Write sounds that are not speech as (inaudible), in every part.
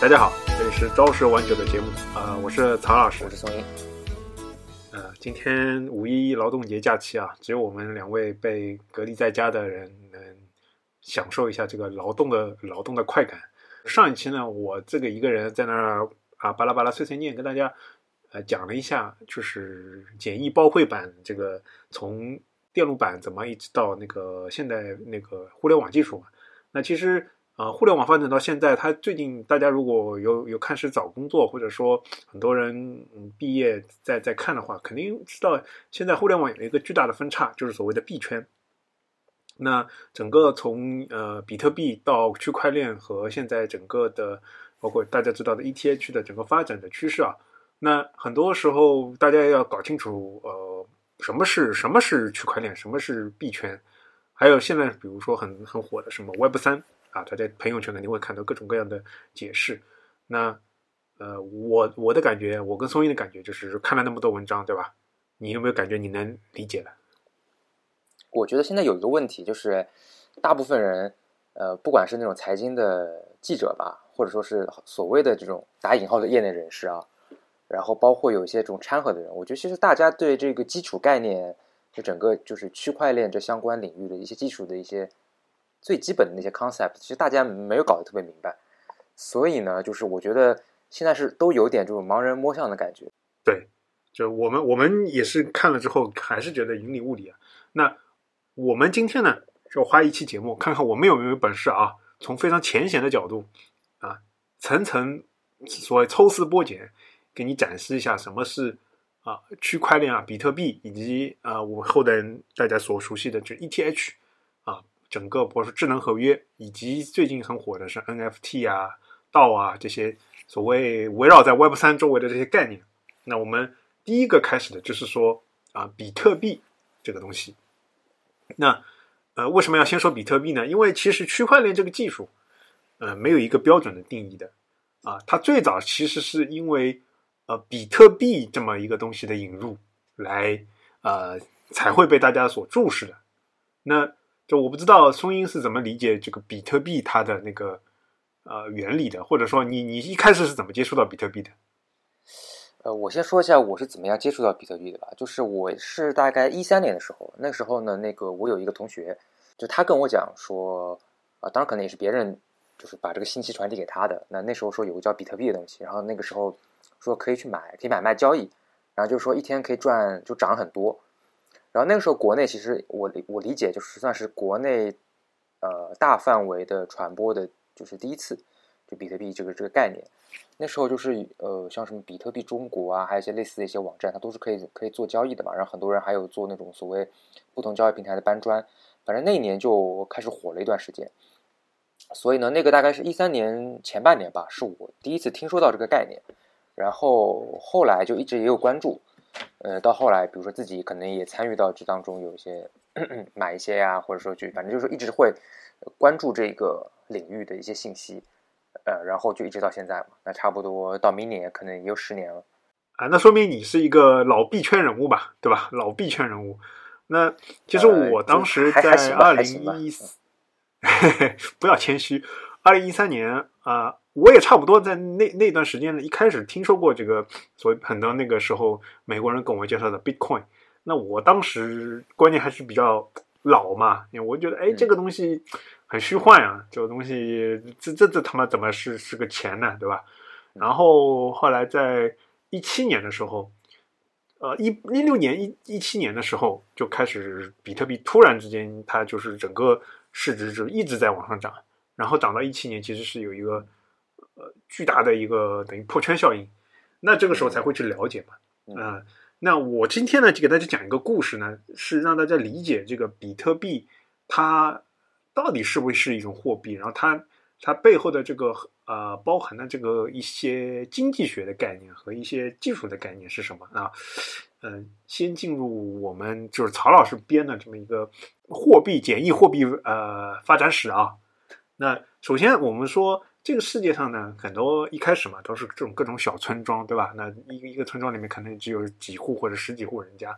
大家好，这里是朝十晚九的节目啊、我是曹老师我。是宋英。呃，今天五一劳动节假期啊，只有我们两位被隔离在家的人能享受一下这个劳动的劳动的快感。上一期呢，我这个一个人在那儿啊巴拉巴拉碎碎念，跟大家呃讲了一下，就是简易包会版这个从电路板怎么一直到那个现代那个互联网技术嘛。那其实呃，互联网发展到现在，它最近大家如果有有开始找工作，或者说很多人嗯毕业在在看的话，肯定知道现在互联网有一个巨大的分叉，就是所谓的币圈。那整个从呃比特币到区块链和现在整个的包括大家知道的 ETH 的整个发展的趋势啊，那很多时候大家要搞清楚呃什么是什么是区块链，什么是币圈，还有现在比如说很很火的什么 Web 三啊，他在朋友圈肯定会看到各种各样的解释。那呃，我我的感觉，我跟松英的感觉就是看了那么多文章，对吧？你有没有感觉你能理解了？我觉得现在有一个问题，就是大部分人，呃，不管是那种财经的记者吧，或者说是所谓的这种打引号的业内人士啊，然后包括有一些这种掺和的人，我觉得其实大家对这个基础概念，就整个就是区块链这相关领域的一些基础的一些最基本的那些 concept，其实大家没有搞得特别明白，所以呢，就是我觉得现在是都有点这种盲人摸象的感觉。对，就我们我们也是看了之后，还是觉得云里雾里啊。那我们今天呢，就花一期节目，看看我们有没有本事啊，从非常浅显的角度啊，层层所谓抽丝剥茧，给你展示一下什么是啊区块链啊、比特币，以及啊我们后代大家所熟悉的就 ETH，整个或者说智能合约，以及最近很火的是 NFT 啊、道啊这些所谓围绕在 Web 三周围的这些概念。那我们第一个开始的就是说啊，比特币这个东西。那呃，为什么要先说比特币呢？因为其实区块链这个技术，呃，没有一个标准的定义的啊。它最早其实是因为呃比特币这么一个东西的引入来呃才会被大家所注视的。那就我不知道松英是怎么理解这个比特币它的那个呃原理的，或者说你你一开始是怎么接触到比特币的？呃，我先说一下我是怎么样接触到比特币的吧。就是我是大概一三年的时候，那时候呢，那个我有一个同学，就他跟我讲说，啊、当然可能也是别人就是把这个信息传递给他的。那那时候说有个叫比特币的东西，然后那个时候说可以去买，可以买卖交易，然后就是说一天可以赚就涨很多。然后那个时候国内其实我理我理解就是算是国内呃大范围的传播的，就是第一次就比特币这个这个概念。那时候就是呃，像什么比特币中国啊，还有一些类似的一些网站，它都是可以可以做交易的嘛。然后很多人还有做那种所谓不同交易平台的搬砖，反正那一年就开始火了一段时间。所以呢，那个大概是一三年前半年吧，是我第一次听说到这个概念。然后后来就一直也有关注，呃，到后来比如说自己可能也参与到这当中，有一些 (clears throat) 买一些呀、或者说就反正就是一直会关注这个领域的一些信息。呃，然后就一直到现在嘛，那差不多到明年可能也有十年了。啊，那说明你是一个老币圈人物吧，对吧？老币圈人物。那其实呃我当时在二零一四，(laughs) 不要谦虚，二零一三年啊、我也差不多在那那段时间呢，一开始听说过这个，所以很多那个时候美国人跟我介绍的 Bitcoin。那我当时观念还是比较老嘛，因为我觉得，哎，嗯这个东西很虚幻啊，这个东西，这这这他妈怎么是是个钱呢，对吧？然后后来在一七年的时候，呃，一一六年、一一七年的时候就开始，比特币突然之间，它就是整个市值就一直在往上涨，然后涨到一七年，其实是有一个呃巨大的一个等于破圈效应，那这个时候才会去了解嘛，嗯啊、那我今天呢，就给大家讲一个故事呢，是让大家理解这个比特币它到底是不是一种货币，然后它它背后的这个呃包含的这个一些经济学的概念和一些技术的概念是什么啊？嗯、先进入我们就是曹老师编的这么一个货币简易货币呃发展史啊。那首先我们说这个世界上呢，很多一开始嘛都是这种各种小村庄，对吧？那一个一个村庄里面可能只有几户或者十几户人家，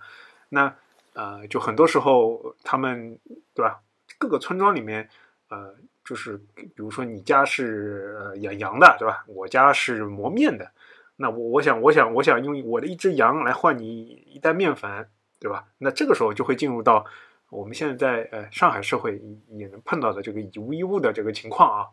那呃就很多时候他们对吧？各个村庄里面呃就是比如说你家是呃养羊的，对吧？我家是磨面的，那我我想我想我想用我的一只羊来换你一袋面粉，对吧？那这个时候就会进入到我们现在在呃上海社会也能碰到的这个以物易物的这个情况啊，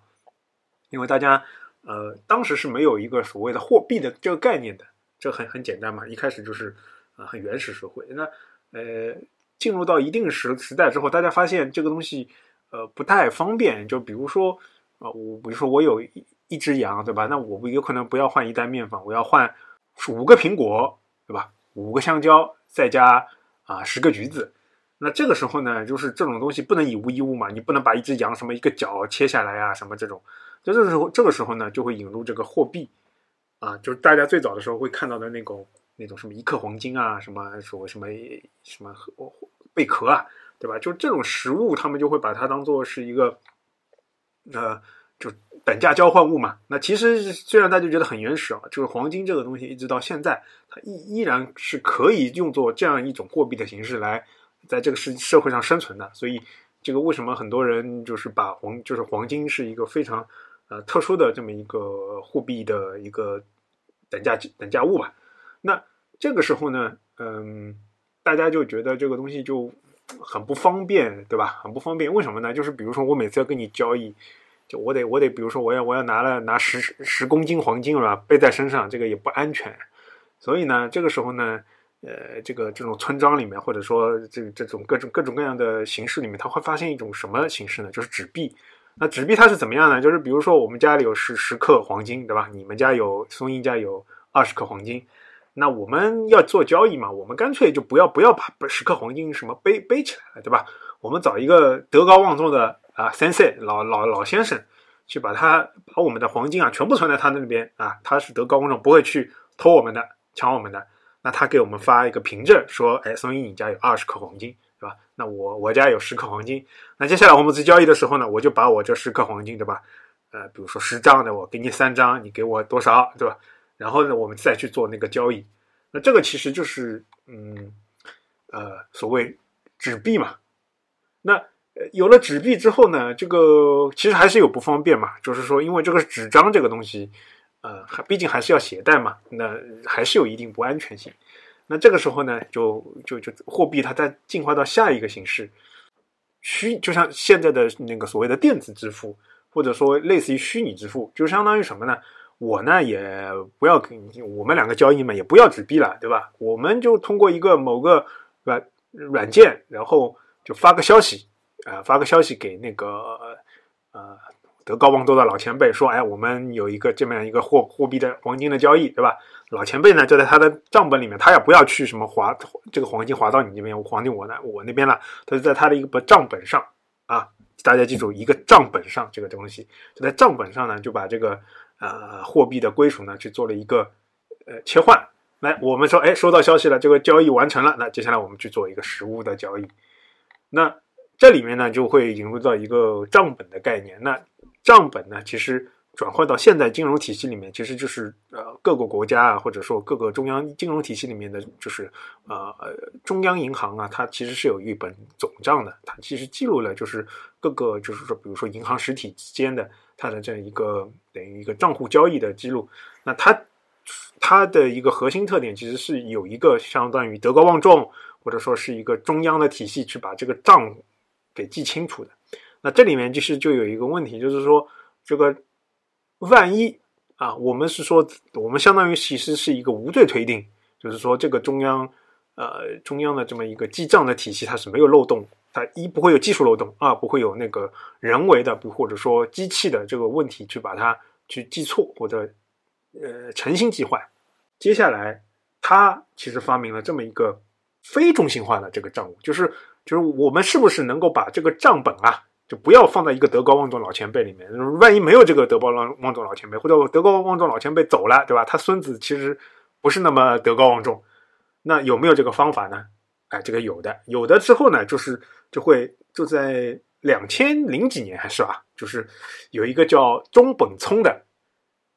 因为大家呃当时是没有一个所谓的货币的这个概念的，这很很简单嘛，一开始就是啊、很原始社会，那呃进入到一定时时代之后，大家发现这个东西呃不太方便，就比如说啊、我比如说我有一一只羊，对吧？那我有可能不要换一袋面粉，我要换五个苹果，对吧？五个香蕉，再加啊十个橘子。那这个时候呢，就是这种东西不能以物易物嘛，你不能把一只羊什么一个角切下来啊，什么这种。就这个时候，这个时候呢，就会引入这个货币啊，就是大家最早的时候会看到的那种那种什么一克黄金啊，什么所谓什么什么贝壳啊，对吧？就这种实物，他们就会把它当做是一个呃，就等价交换物嘛。那其实虽然大家觉得很原始啊，就是黄金这个东西，一直到现在，它依依然是可以用作这样一种货币的形式来在这个社社会上生存的。所以，这个为什么很多人就是把黄就是黄金是一个非常呃特殊的这么一个货币的一个等价等价物吧？那这个时候呢，嗯，大家就觉得这个东西就很不方便，对吧？很不方便，为什么呢？就是比如说我每次要跟你交易，就我得我得，比如说我要我要拿了拿十十公斤黄金是吧，背在身上，这个也不安全。所以呢，这个时候呢，呃，这个这种村庄里面，或者说这这种各种各种各样的形式里面，他会发现一种什么形式呢？就是纸币。那纸币它是怎么样呢？就是比如说我们家里有十十克黄金，对吧？你们家有松英家有二十克黄金。那我们要做交易嘛，我们干脆就不要不要把十克黄金什么背背起来了，对吧？我们找一个德高望重的啊先生老老老先生，去把他把我们的黄金啊全部存在他那边啊，他是德高望重，不会去偷我们的、抢我们的。那他给我们发一个凭证，说，哎，松一你家有二十克黄金，那我我家有十克黄金。那接下来我们在交易的时候呢，我就把我这十克黄金，对吧？呃，比如说十张的，我给你三张，你给我多少，对吧？然后呢，我们再去做那个交易。那这个其实就是，嗯，呃，所谓纸币嘛。那有了纸币之后呢，这个其实还是有不方便嘛，就是说，因为这个纸张这个东西，呃，还毕竟还是要携带嘛，那还是有一定不安全性。那这个时候呢，就就就货币它再进化到下一个形式，虚，就像现在的那个所谓的电子支付，或者说类似于虚拟支付，就相当于什么呢？我呢也不要跟我们两个交易嘛，也不要纸币了，对吧？我们就通过一个某个软软件，然后就发个消息，啊、发个消息给那个呃德高望重的老前辈说，哎，我们有一个这么样一个货货币的黄金的交易，对吧？老前辈呢就在他的账本里面，他也不要去什么划这个黄金划到你这边，黄金我那我那边了，他就在他的一个账本上啊，大家记住一个账本上这个东西，就在账本上呢就把这个。呃，货币的归属呢，去做了一个呃切换。来，我们说，哎，收到消息了，这个交易完成了。那接下来我们去做一个实物的交易。那这里面呢，就会引入到一个账本的概念。那账本呢，其实转换到现在金融体系里面，其实就是呃各个国家啊，或者说各个中央金融体系里面的，就是呃中央银行啊，它其实是有一本总账的，它其实记录了就是各个就是说，比如说银行实体之间的。它的这样一个等于一个账户交易的记录，那它它的一个核心特点其实是有一个相当于德高望重，或者说是一个中央的体系去把这个账给记清楚的。那这里面其实就有一个问题，就是说这个万一啊，我们是说我们相当于其实是一个无罪推定，就是说这个中央呃中央的这么一个记账的体系它是没有漏洞。它一不会有技术漏洞，二不会有那个人为的，或者说机器的这个问题去把它去记错或者呃诚心记坏。接下来，他其实发明了这么一个非中心化的这个账务，就是就是我们是不是能够把这个账本啊，就不要放在一个德高望重老前辈里面，万一没有这个德高望望重老前辈，或者德高望重老前辈走了，对吧？他孙子其实不是那么德高望重，那有没有这个方法呢？哎，这个有的，有的之后呢，就是就会就在两千零几年还是吧，就是有一个叫中本聪的，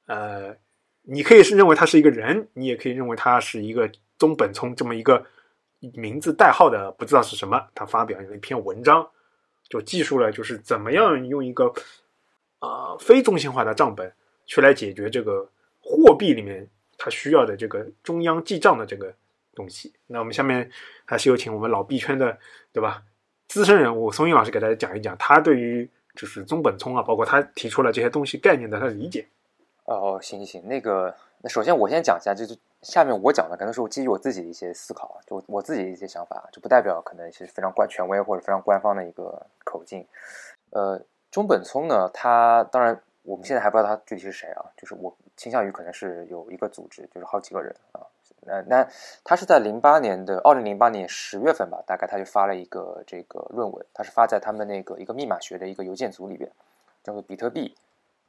呃，你可以是认为他是一个人，你也可以认为他是一个中本聪这么一个名字代号的，不知道是什么，他发表了一篇文章，就记述了就是怎么样用一个啊非中心化的账本去来解决这个货币里面它需要的这个中央记账的这个东西。那我们下面还是有请我们老币圈的对吧资深人物松韵老师给大家讲一讲他对于就是中本聪啊，包括他提出了这些东西概念的他的理解。哦，行行行，那个那首先我先讲一下，就是下面我讲的可能是我基于我自己的一些思考，就我自己的一些想法，就不代表可能是非常官权威或者非常官方的一个口径。呃，中本聪呢，他当然我们现在还不知道他具体是谁啊，就是我倾向于可能是有一个组织，就是好几个人啊。那那他是在零八年的二零零八年十月份吧，大概他就发了一个这个论文，他是发在他们那个一个密码学的一个邮件组里边，叫做比特币。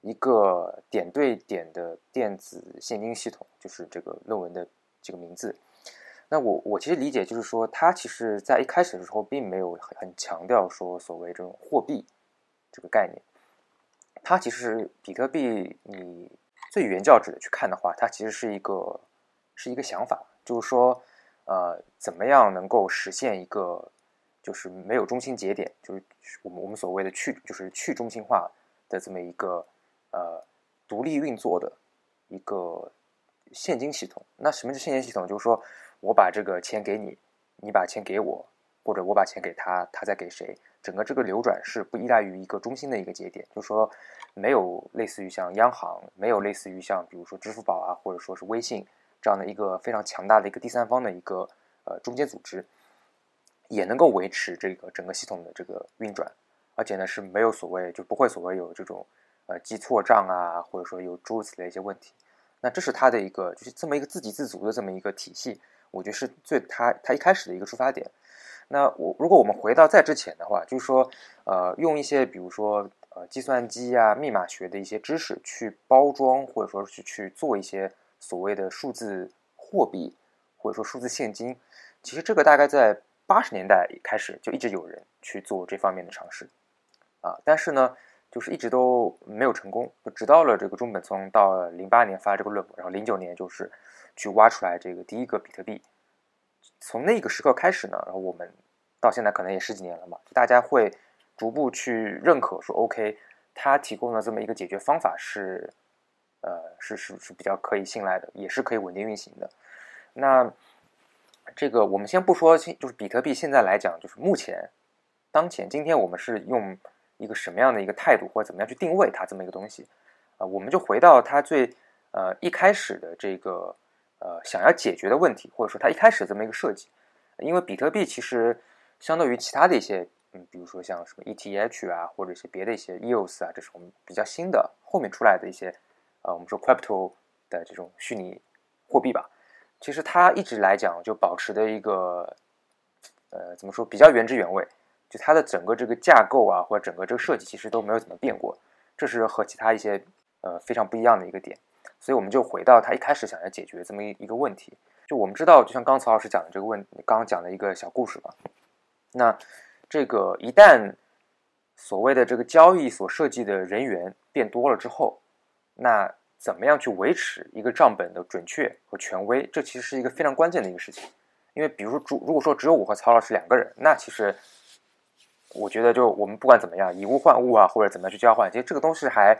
一个点对点的电子现金系统，就是这个论文的这个名字。那我我其实理解就是说，它其实在一开始的时候并没有很很强调说所谓这种货币这个概念。它其实比特币，你最原教旨的去看的话，它其实是一个是一个想法，就是说，呃，怎么样能够实现一个就是没有中心节点，就是我们我们所谓的去就是去中心化的这么一个。呃，独立运作的一个现金系统。那什么是现金系统？就是说我把这个钱给你，你把钱给我，或者我把钱给他，他再给谁？整个这个流转是不依赖于一个中心的一个节点，就是说没有类似于像央行，没有类似于像比如说支付宝啊，或者说是微信这样的一个非常强大的一个第三方的一个呃中间组织，也能够维持这个整个系统的这个运转，而且呢是没有所谓就不会所谓有这种。呃，记错账啊，或者说有诸如此类一些问题，那这是他的一个，就是这么一个自给自足的这么一个体系，我觉得是最他他一开始的一个出发点。那我如果我们回到在之前的话，就是说，呃，用一些比如说呃计算机啊、密码学的一些知识去包装，或者说是去做一些所谓的数字货币，或者说数字现金，其实这个大概在八十年代开始就一直有人去做这方面的尝试啊，但是呢。就是一直都没有成功，就直到了这个中本聪到零八年发这个论文，然后零九年就是去挖出来这个第一个比特币。从那个时刻开始呢，然后我们到现在可能也十几年了嘛，大家会逐步去认可说，OK，他提供的这么一个解决方法是，呃，是是是比较可以信赖的，也是可以稳定运行的。那这个我们先不说，就是比特币现在来讲，就是目前当前今天我们是用。一个什么样的一个态度，或者怎么样去定位它这么一个东西，啊，我们就回到它最呃一开始的这个呃想要解决的问题，或者说它一开始这么一个设计。因为比特币其实相对于其他的一些，嗯，比如说像什么 ETH 啊，或者一些别的一些 EOS 啊，这是我们比较新的后面出来的一些，呃，我们说 Crypto 的这种虚拟货币吧。其实它一直来讲就保持的一个，呃，怎么说比较原汁原味。就它的整个这个架构啊，或者整个这个设计，其实都没有怎么变过，这是和其他一些呃非常不一样的一个点。所以我们就回到他一开始想要解决这么一一个问题。就我们知道，就像刚曹老师讲的这个问，刚刚讲的一个小故事吧。那这个一旦所谓的这个交易所设计的人员变多了之后，那怎么样去维持一个账本的准确和权威？这其实是一个非常关键的一个事情。因为比如说，主如果说只有我和曹老师两个人，那其实。我觉得，就我们不管怎么样，以物换物啊，或者怎么样去交换，其实这个东西还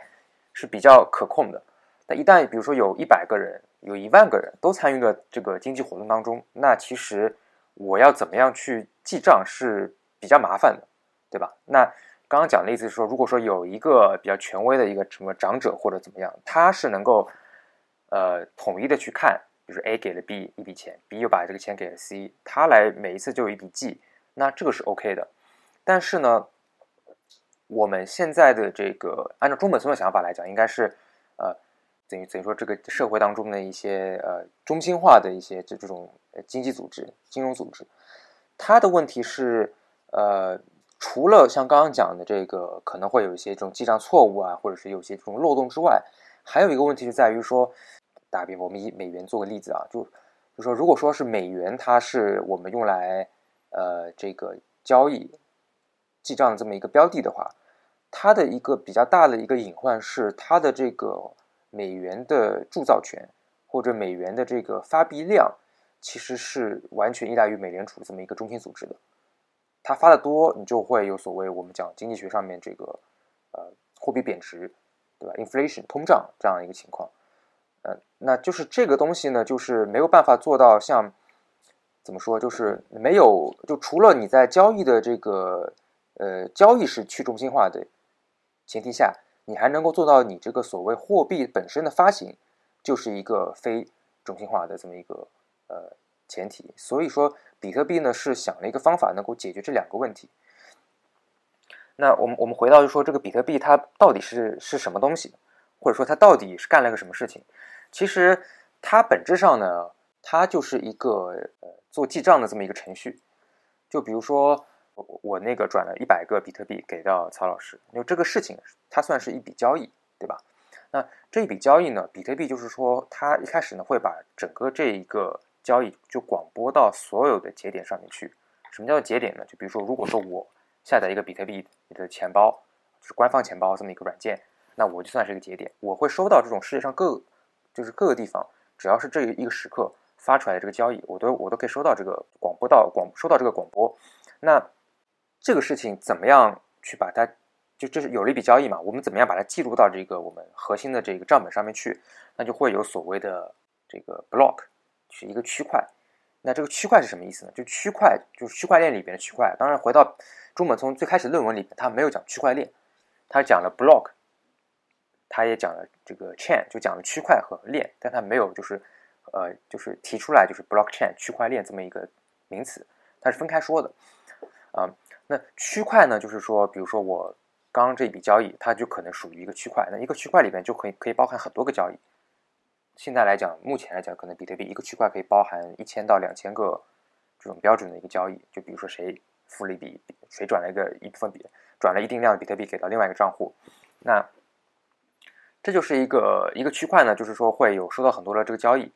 是比较可控的。但一旦比如说有一百个人、有一万个人都参与了这个经济活动当中，那其实我要怎么样去记账是比较麻烦的，对吧？那刚刚讲的意思是说，如果说有一个比较权威的一个什么长者或者怎么样，他是能够呃统一的去看，比如 A 给了 B 一笔钱，B 又把这个钱给了 C，他来每一次就有一笔记，那这个是 OK 的。但是呢，我们现在的这个按照中本聪的想法来讲，应该是呃，等于等于说这个社会当中的一些呃中心化的一些这这种经济组织、金融组织，它的问题是呃，除了像刚刚讲的这个可能会有一些这种记账错误啊，或者是有些这种漏洞之外，还有一个问题是在于说，打比方我们以美元做个例子啊，就就说如果说是美元，它是我们用来呃这个交易。记账这么一个标的的话，它的一个比较大的一个隐患是，它的这个美元的铸造权或者美元的这个发币量，其实是完全依赖于美联储这么一个中心组织的。它发的多，你就会有所谓我们讲经济学上面这个呃货币贬值对吧？inflation 通胀这样一个情况，呃，那就是这个东西呢，就是没有办法做到像怎么说，就是没有就除了你在交易的这个呃交易是去中心化的前提下，你还能够做到你这个所谓货币本身的发行就是一个非中心化的这么一个呃前提。所以说，比特币呢是想了一个方法，能够解决这两个问题。那我们我们回到就说这个比特币它到底是是什么东西，或者说它到底是干了个什么事情？其实它本质上呢，它就是一个呃做记账的这么一个程序。就比如说我我那个转了一百个比特币给到曹老师，因为这个事情它算是一笔交易，对吧？那这一笔交易呢，比特币就是说它一开始呢会把整个这一个交易就广播到所有的节点上面去。什么叫做节点呢？就比如说如果说我下载一个比特币的钱包，就是官方钱包这么一个软件，那我就算是一个节点，我会收到这种世界上各就是各个地方，只要是这一个时刻发出来的这个交易，我都我都可以收到这个广播到广收到这个广播。那这个事情怎么样去把它就这是有了一笔交易嘛？我们怎么样把它记录到这个我们核心的这个账本上面去？那就会有所谓的这个 block，是一个区块。那这个区块是什么意思呢？就区块就是区块链里边的区块。当然回到中本聪最开始论文里面，他没有讲区块链，他讲了 block，他也讲了这个 chain，就讲了区块和链，但他没有就是呃就是提出来就是 blockchain 区块链这么一个名词，它是分开说的啊。那区块呢，就是说，比如说我刚刚这笔交易，它就可能属于一个区块，那一个区块里面就可以可以包含很多个交易。现在来讲，目前来讲，可能比特币一个区块可以包含一千到两千个这种标准的一个交易，就比如说谁。付了一笔，谁转了一个一部分笔，转了一定量的比特币给到另外一个账户，那这就是一个一个区块呢，就是说会有收到很多的这个交易，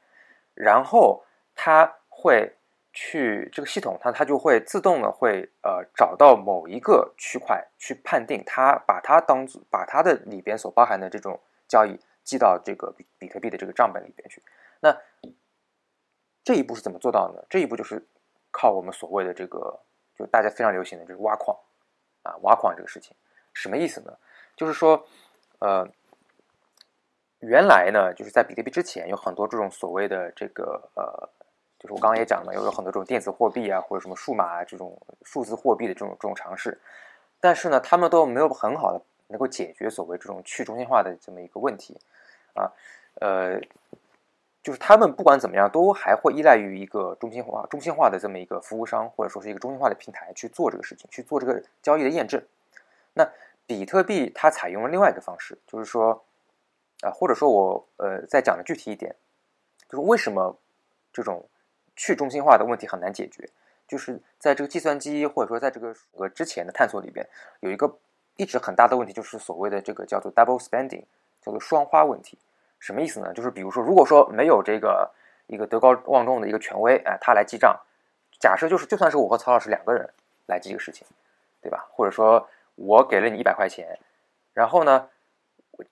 然后它会去这个系统，它它就会自动的会呃找到某一个区块去判定它，把它当做把它的里边所包含的这种交易记到这个比比特币的这个账本里边去。那这一步是怎么做到呢？这一步就是靠我们所谓的这个。就大家非常流行的就是挖矿，啊，挖矿这个事情什么意思呢？就是说，呃，原来呢，就是在比特币之前有很多这种所谓的这个呃，就是我刚刚也讲了，有有很多这种电子货币啊，或者什么数码啊这种数字货币的这种这种尝试，但是呢，他们都没有很好的能够解决所谓这种去中心化的这么一个问题，啊，呃。就是他们不管怎么样，都还会依赖于一个中心化、中心化的这么一个服务商，或者说是一个中心化的平台去做这个事情，去做这个交易的验证。那比特币它采用了另外一个方式，就是说，啊，或者说我呃再讲的具体一点，就是为什么这种去中心化的问题很难解决？就是在这个计算机或者说在这个呃之前的探索里边，有一个一直很大的问题，就是所谓的这个叫做 double spending，叫做双花问题。什么意思呢？就是比如说，如果说没有这个一个德高望重的一个权威，哎，他来记账，假设就是就算是我和曹老师两个人来记这个事情，对吧？或者说我给了你一百块钱，然后呢，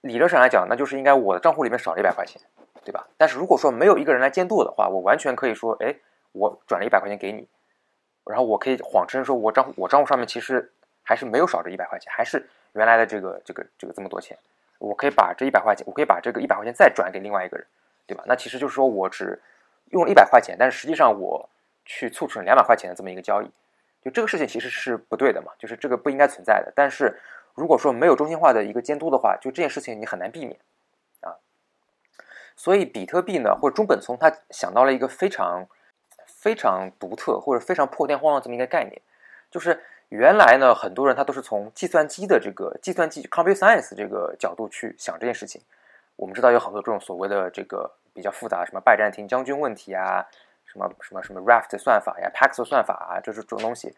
理论上来讲，那就是应该我的账户里面少了一百块钱，对吧？但是如果说没有一个人来监督的话，我完全可以说，哎，我转了一百块钱给你，然后我可以谎称说我账户我账户上面其实还是没有少这一百块钱，还是原来的这个这个这个这么多钱。我可以把这一百块钱，我可以把这个一百块钱再转给另外一个人，对吧？那其实就是说我只用了一百块钱，但是实际上我去促成两百块钱的这么一个交易，就这个事情其实是不对的嘛，就是这个不应该存在的。但是如果说没有中心化的一个监督的话，就这件事情你很难避免啊。所以比特币呢，或者中本聪他想到了一个非常非常独特或者非常破天荒的这么一个概念，就是。原来呢，很多人他都是从计算机的这个计算机 （computer science） 这个角度去想这件事情。我们知道有很多这种所谓的这个比较复杂，什么拜占庭将军问题啊，什么什么什么 Raft 算法呀、Pax 算法啊，就是这种东西。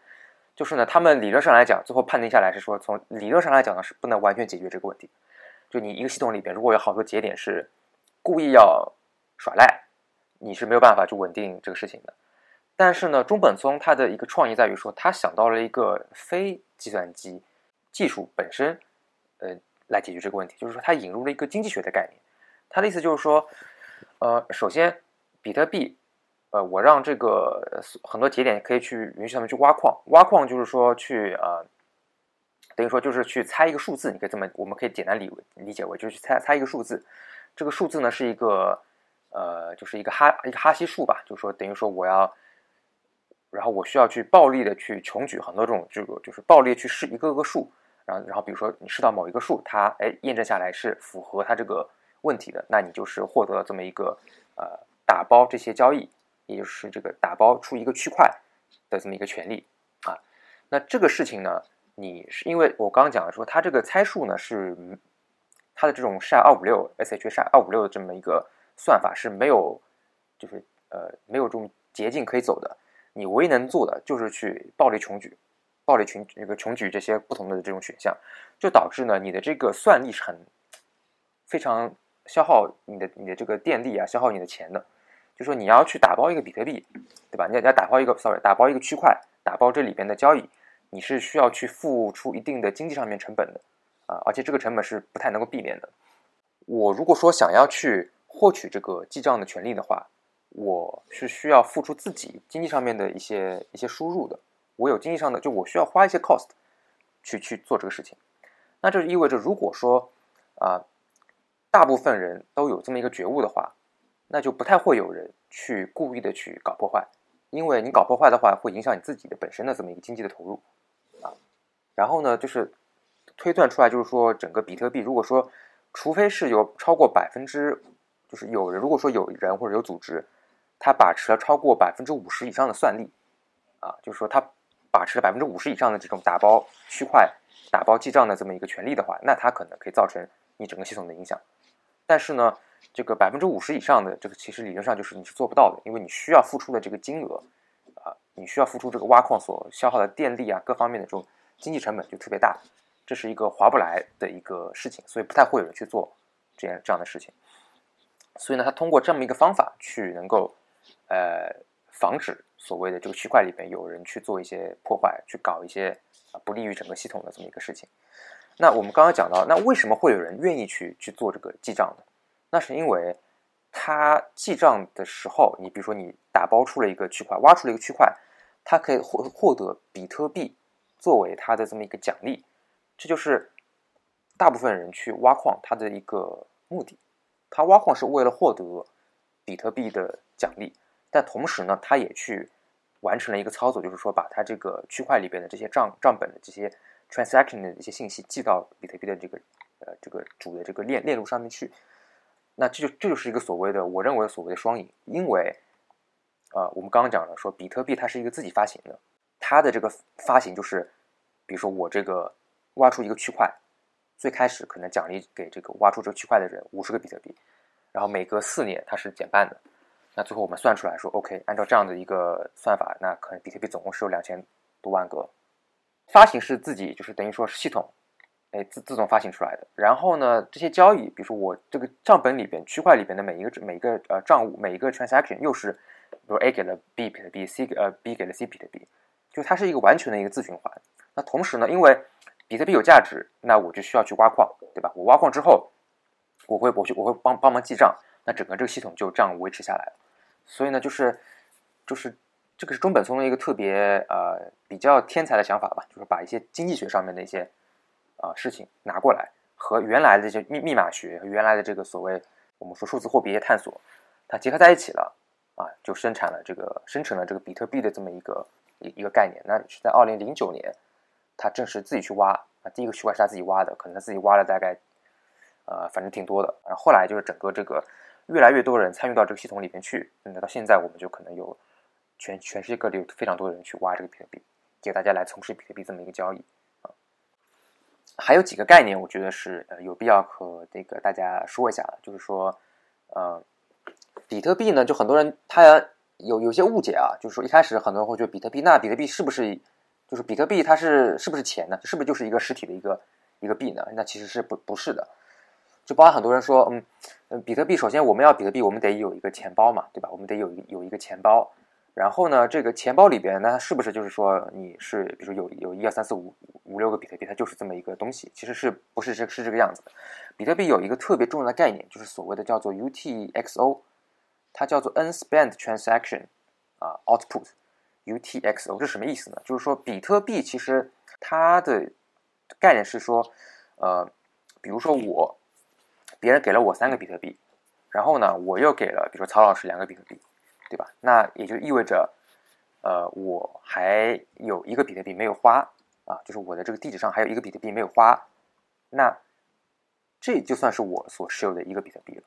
就是呢，他们理论上来讲，最后判定下来是说，从理论上来讲呢，是不能完全解决这个问题。就你一个系统里边，如果有好多节点是故意要耍赖，你是没有办法去稳定这个事情的。但是呢，中本聪他的一个创意在于说，他想到了一个非计算机技术本身，呃，来解决这个问题。就是说，他引入了一个经济学的概念。他的意思就是说，呃，首先，比特币，呃，我让这个很多节点可以去允许他们去挖矿。挖矿就是说去呃，等于说就是去猜一个数字，你可以这么，我们可以简单理理解为就是去猜猜一个数字。这个数字呢是一个呃，就是一个哈一个哈希数吧，就是说等于说我要，然后我需要去暴力的去穷举很多种这个就是暴力去试一个个数，然后然后比如说你试到某一个数，它哎验证下来是符合它这个问题的，那你就是获得了这么一个呃打包这些交易，也就是这个打包出一个区块的这么一个权利啊。那这个事情呢，你是因为我刚刚讲了说它这个参数呢是它的这种 SHA 二五六 SHA SHA 二五六的这么一个算法是没有就是呃没有这种捷径可以走的，你唯一能做的就是去暴力穷举。暴力穷那个穷举这些不同的这种选项，就导致呢你的这个算力是很非常消耗你的你的这个电力啊，消耗你的钱的。就说你要去打包一个比特币，对吧？你要要打包一个，sorry，打包一个区块，打包这里边的交易，你是需要去付出一定的经济上面成本的啊，而且这个成本是不太能够避免的。我如果说想要去获取这个记账的权利的话，我是需要付出自己经济上面的一些一些输入的。我有经济上的，就我需要花一些 cost 去去做这个事情，那这就意味着，如果说啊，大部分人都有这么一个觉悟的话，那就不太会有人去故意的去搞破坏，因为你搞破坏的话，会影响你自己的本身的这么一个经济的投入啊。然后呢，就是推断出来，就是说整个比特币，如果说除非是有超过百分之，就是有人，如果说有人或者有组织，他把持了超过百分之五十以上的算力啊，就是说他。把持了百分之五十以上的这种打包区块、打包记账的这么一个权利的话，那它可能可以造成你整个系统的影响。但是呢，这个百分之五十以上的这个，其实理论上就是你是做不到的，因为你需要付出的这个金额啊，你需要付出这个挖矿所消耗的电力啊，各方面的这种经济成本就特别大，这是一个划不来的一个事情，所以不太会有人去做这样这样的事情。所以呢，他通过这么一个方法去能够呃防止。所谓的这个区块里边有人去做一些破坏，去搞一些不利于整个系统的这么一个事情。那我们刚刚讲到，那为什么会有人愿意去去做这个记账呢？那是因为他记账的时候，你比如说你打包出了一个区块，挖出了一个区块，他可以获获得比特币作为他的这么一个奖励，这就是大部分人去挖矿他的一个目的。他挖矿是为了获得比特币的奖励。但同时呢，他也去完成了一个操作，就是说把他这个区块里边的这些账账本的这些 transaction 的一些信息寄到比特币的这个呃这个主的这个链链路上面去。那这就这就是一个所谓的我认为所谓的双赢，因为呃我们刚刚讲了说比特币它是一个自己发行的，它的这个发行就是比如说我这个挖出一个区块，最开始可能奖励给这个挖出这个区块的人五十个比特币，然后每隔四年它是减半的。那最后我们算出来说，OK，按照这样的一个算法，那可能比特币总共是有两千多万个。发行是自己就是等于说是系统，哎自自动发行出来的。然后呢，这些交易，比如说我这个账本里边区块里边的每一个每一个呃账务每一个 transaction 又是，比如 A 给了 B 比特币，C 呃 B 给了 C 比特币，就它是一个完全的一个自循环。那同时呢，因为比特币有价值，那我就需要去挖矿，对吧？我挖矿之后，我会我去我会帮帮忙记账，那整个这个系统就这样维持下来了。所以呢，就是就是这个是中本聪的一个特别呃比较天才的想法吧，就是把一些经济学上面的一些啊事情拿过来，和原来的这些密密码学和原来的这个所谓我们说数字货币的探索，它结合在一起了啊，就生产了这个生成了这个比特币的这么一个一一个概念。那是在二零零九年，他正式自己去挖啊，第一个区块是他自己挖的，可能他自己挖了大概呃反正挺多的，然后后来就是整个这个。越来越多人参与到这个系统里面去，那到现在我们就可能有全全世界各地有非常多的人去挖这个比特币，给大家来从事比特币这么一个交易。还有几个概念，我觉得是呃有必要和这个大家说一下的，就是说，呃，比特币呢，就很多人他有有些误解啊，就是说一开始很多人会觉得比特币，那比特币是不是就是比特币它是是不是钱呢？是不是就是一个实体的一个一个币呢？那其实是不不是的。就包含很多人说，嗯，嗯，比特币首先我们要比特币，我们得有一个钱包嘛，对吧？我们得有一有一个钱包。然后呢，这个钱包里边，那它是不是就是说你是，比如有有一二三四五五六个比特币，它就是这么一个东西？其实是不是这是这个样子的？比特币有一个特别重要的概念，就是所谓的叫做 UTXO，它叫做 Unspent Transaction 啊 Output，UTXO 这什么意思呢？就是说比特币其实它的概念是说，呃，比如说我，别人给了我三个比特币，然后呢，我又给了，比如说曹老师两个比特币，对吧？那也就意味着，呃，我还有一个比特币没有花啊，就是我的这个地址上还有一个比特币没有花，那这就算是我所持有的一个比特币了。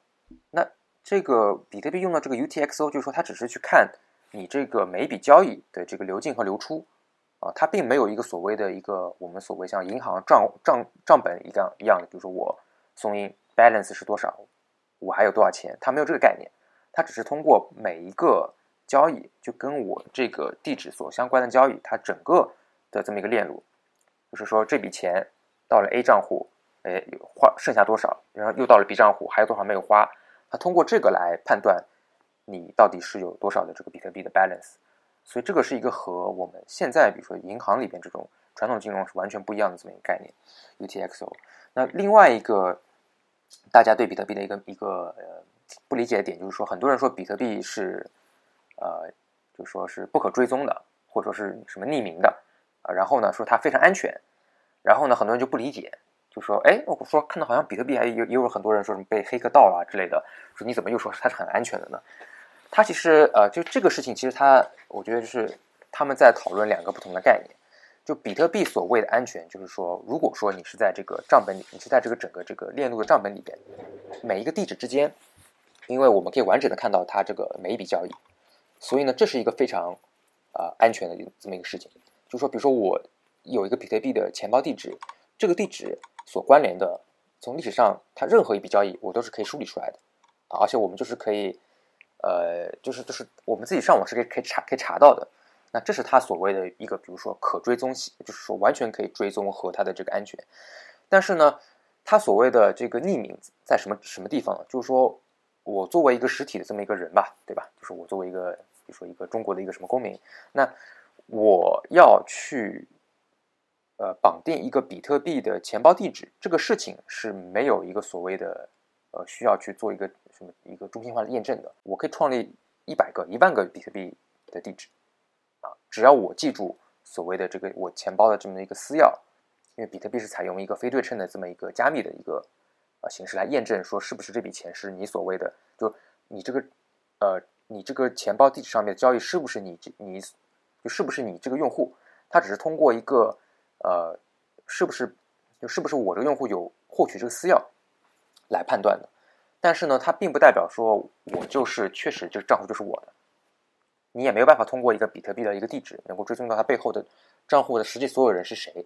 那这个比特币用到这个 UTXO，就是说它只是去看你这个每笔交易的这个流进和流出。啊，它并没有一个所谓的一个我们所谓像银行账账账本一样一样的，比如说我松音 balance 是多少，我还有多少钱，它没有这个概念，它只是通过每一个交易，就跟我这个地址所相关的交易，它整个的这么一个链路，就是说这笔钱到了 A 账户，哎，花剩下多少，然后又到了 B 账户，还有多少没有花，它通过这个来判断你到底是有多少的这个比特币的 balance。所以这个是一个和我们现在比如说银行里边这种传统金融是完全不一样的这么一个概念，UTXO。那另外一个大家对比特币的一个一个呃不理解的点就是说，很多人说比特币是呃就说是不可追踪的，或者说是什么匿名的啊，然后呢说它非常安全，然后呢很多人就不理解，就说哎我说看到好像比特币还有也有很多人说什么被黑客盗了之类的，说你怎么又说它是很安全的呢？它其实呃，就这个事情，其实它，我觉得就是他们在讨论两个不同的概念。就比特币所谓的安全，就是说，如果说你是在这个账本里，你是在这个整个这个链路的账本里边，每一个地址之间，因为我们可以完整的看到它这个每一笔交易，所以呢，这是一个非常啊安全的这么一个事情。就是说，比如说我有一个比特币的钱包地址，这个地址所关联的，从历史上它任何一笔交易，我都是可以梳理出来的，而且我们就是可以。呃，就是就是我们自己上网是可以可以查可以查到的，那这是它所谓的一个，比如说可追踪性，就是说完全可以追踪和它的这个安全。但是呢，它所谓的这个匿名在什么什么地方呢？就是说我作为一个实体的这么一个人吧，对吧？就是我作为一个，比如说一个中国的一个什么公民，那我要去呃绑定一个比特币的钱包地址，这个事情是没有一个所谓的。呃，需要去做一个什么一个中心化的验证的，我可以创立一百个、一万个比特币的地址，啊，只要我记住所谓的这个我钱包的这么一个私钥，因为比特币是采用一个非对称的这么一个加密的一个呃形式来验证，说是不是这笔钱是你所谓的，就你这个呃你这个钱包地址上面的交易是不是你你就是不是你这个用户，他只是通过一个呃是不是就是不是我这个用户有获取这个私钥。来判断的，但是呢，它并不代表说我就是确实这个账户就是我的，你也没有办法通过一个比特币的一个地址能够追踪到它背后的账户的实际所有人是谁，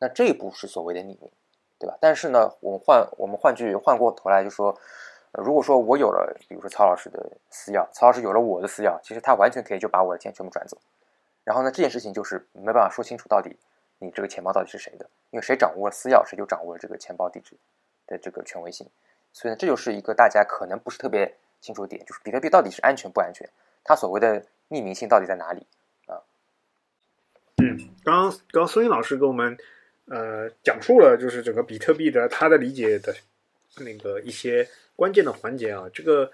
那这一步是所谓的匿名，对吧？但是呢，我们换我们换句换过头来就说，如果说我有了，比如说曹老师的私钥，曹老师有了我的私钥，其实他完全可以就把我的钱全部转走，然后呢，这件事情就是没办法说清楚到底你这个钱包到底是谁的，因为谁掌握了私钥，谁就掌握了这个钱包地址的这个权威性。所以呢，这就是一个大家可能不是特别清楚的点，就是比特币到底是安全不安全？它所谓的匿名性到底在哪里？啊，嗯，刚刚孙英老师给我们呃讲述了就是整个比特币的他的理解的那个一些关键的环节啊，这个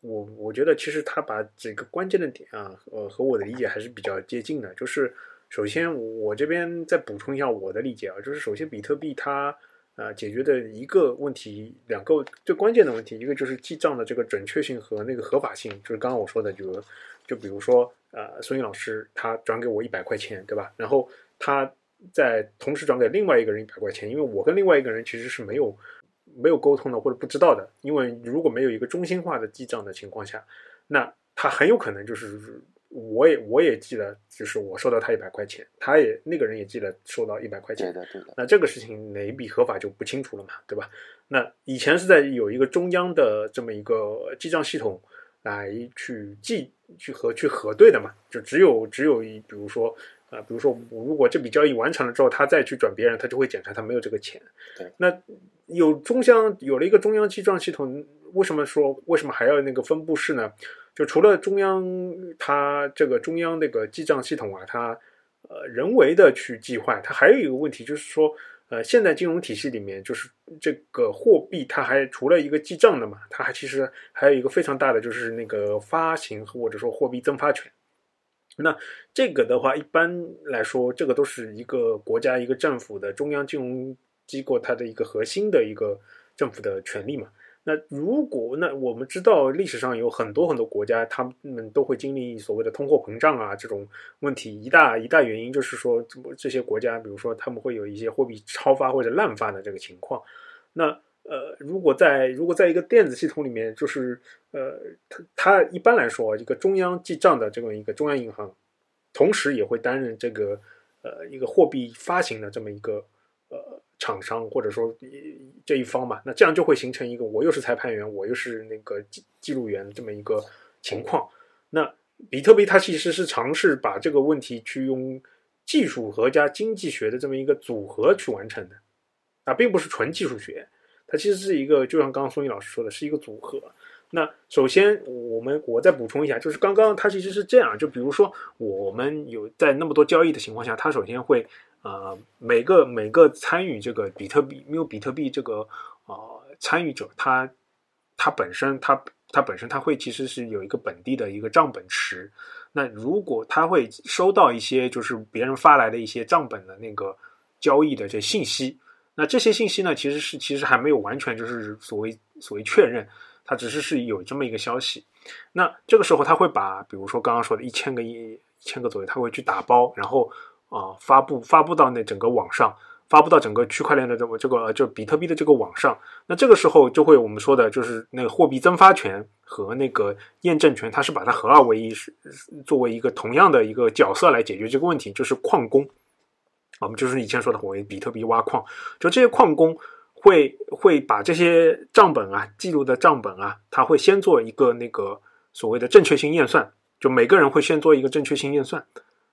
我我觉得其实他把这个关键的点啊，呃，和我的理解还是比较接近的。就是首先我这边再补充一下我的理解啊，就是首先比特币它。啊，解决的一个问题，两个最关键的问题，一个就是记账的这个准确性和那个合法性，就是刚刚我说的，就就比如说，呃，孙老师他转给我一百块钱，对吧？然后他在同时转给另外一个人一百块钱，因为我跟另外一个人其实是没有没有沟通的或者不知道的，因为如果没有一个中心化的记账的情况下，那他很有可能就是。我也我也记得，就是我收到他一百块钱，他也那个人也记得收到一百块钱。对的，对的。那这个事情哪一笔合法就不清楚了嘛，对吧？那以前是在有一个中央的这么一个记账系统来去记、去核、去核对的嘛，就只有只有一，比如说啊，比如说如果这笔交易完成了之后，他再去转别人，他就会检查他没有这个钱。对。那有中央有了一个中央记账系统，为什么说为什么还要那个分布式呢？就除了中央，它这个中央那个记账系统啊，它呃人为的去记坏，它还有一个问题就是说，呃，现在金融体系里面，就是这个货币，它还除了一个记账的嘛，它还其实还有一个非常大的就是那个发行或者说货币增发权。那这个的话，一般来说，这个都是一个国家、一个政府的中央金融机构它的一个核心的一个政府的权利嘛。那如果那我们知道历史上有很多很多国家，他们都会经历所谓的通货膨胀啊这种问题，一大一大原因就是说，这些国家，比如说他们会有一些货币超发或者滥发的这个情况。那呃，如果在如果在一个电子系统里面，就是呃，它它一般来说，一个中央记账的这么一个中央银行，同时也会担任这个呃一个货币发行的这么一个呃厂商或者说这一方嘛，那这样就会形成一个我又是裁判员，我又是那个记记录员这么一个情况。那比特币它其实是尝试把这个问题去用技术和加经济学的这么一个组合去完成的，啊，并不是纯技术学。它其实是一个，就像刚刚宋毅老师说的，是一个组合。那首先，我们我再补充一下，就是刚刚它其实是这样，就比如说我们有在那么多交易的情况下，它首先会呃每个每个参与这个比特币，没有比特币这个呃参与者，他他本身他他本身他会其实是有一个本地的一个账本池。那如果他会收到一些就是别人发来的一些账本的那个交易的这信息。那这些信息呢，其实是其实还没有完全就是所谓所谓确认，它只是是有这么一个消息。那这个时候他会把，比如说刚刚说的一千个一一千个左右，他会去打包，然后啊发布发布到那整个网上，发布到整个区块链的这么这个就比特币的这个网上。那这个时候就会我们说的就是那个货币增发权和那个验证权，它是把它合二为一，是作为一个同样的一个角色来解决这个问题，就是矿工。我们就是以前说的，我比特币挖矿，就这些矿工会会把这些账本啊、记录的账本啊，他会先做一个那个所谓的正确性验算，就每个人会先做一个正确性验算，